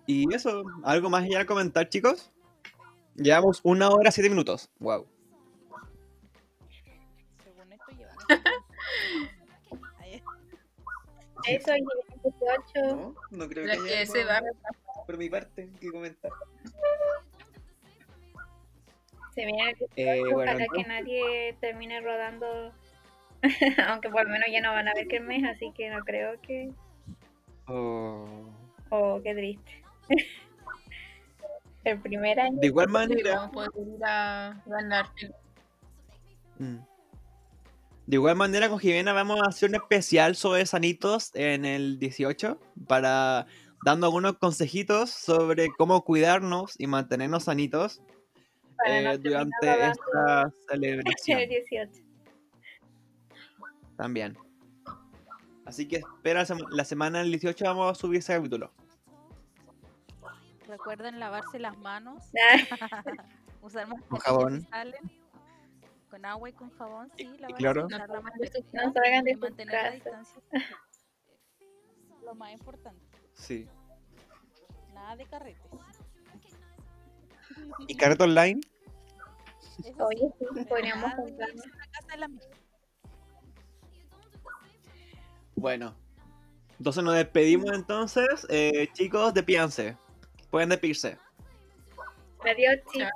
Y eso, ¿algo más ya a comentar, chicos? Llevamos una hora siete minutos. Wow. Según esto llevan. Eso, y el 18. No, no creo que que haya se algo va por mi parte que comentar. Se viene el 18. Eh, bueno, Ojalá que nadie termine rodando. [laughs] Aunque por lo menos ya no van a ver que el mes, así que no creo que. Oh. Oh, qué triste. [laughs] el primer año. De igual Sí, manera, vamos a poder ir a ganar. Mm. De igual manera, con Jimena vamos a hacer un especial sobre sanitos en el 18 para dando algunos consejitos sobre cómo cuidarnos y mantenernos sanitos eh, no durante esta el celebración 18. también. Así que espera la semana del 18 vamos a subir ese capítulo. Recuerden lavarse las manos, Ah, [laughs] usar Con jabón. si salen, con agua y con jabón, sí, cloro. usar la No mascarilla No salgan de y sus mantener la distancia. Lo más importante, Sí. nada de carretes. ¿Y carrete online? Eso Oye, sí, podríamos de la de la amiga. Bueno. Entonces nos despedimos entonces. Eh, chicos, despídanse. Pueden despedirse. Adiós, chicos.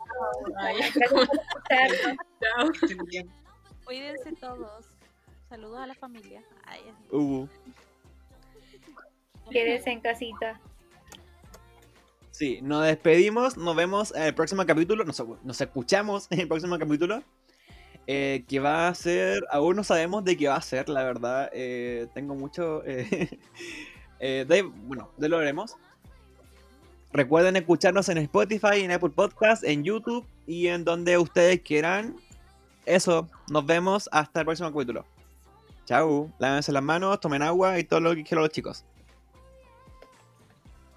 Gracias [laughs] por escucharnos. Cuídense todos. Saludos a la familia. Ay, Uh, Quédense en casita. Sí, nos despedimos, nos vemos en el próximo capítulo, nos, nos escuchamos en el próximo capítulo, eh, que va a ser, aún no sabemos de qué va a ser, la verdad, eh, tengo mucho, eh, [laughs] eh, de, bueno, de lo veremos. Recuerden escucharnos en Spotify, en Apple Podcast, en YouTube y en donde ustedes quieran. Eso, nos vemos hasta el próximo capítulo. Chau, lávense las manos, tomen agua y todo lo que dijeron los chicos.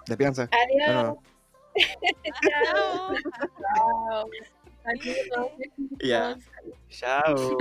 Despídense. [laughs] Adiós. Chao. Chao. Chao. Adiós. Chao.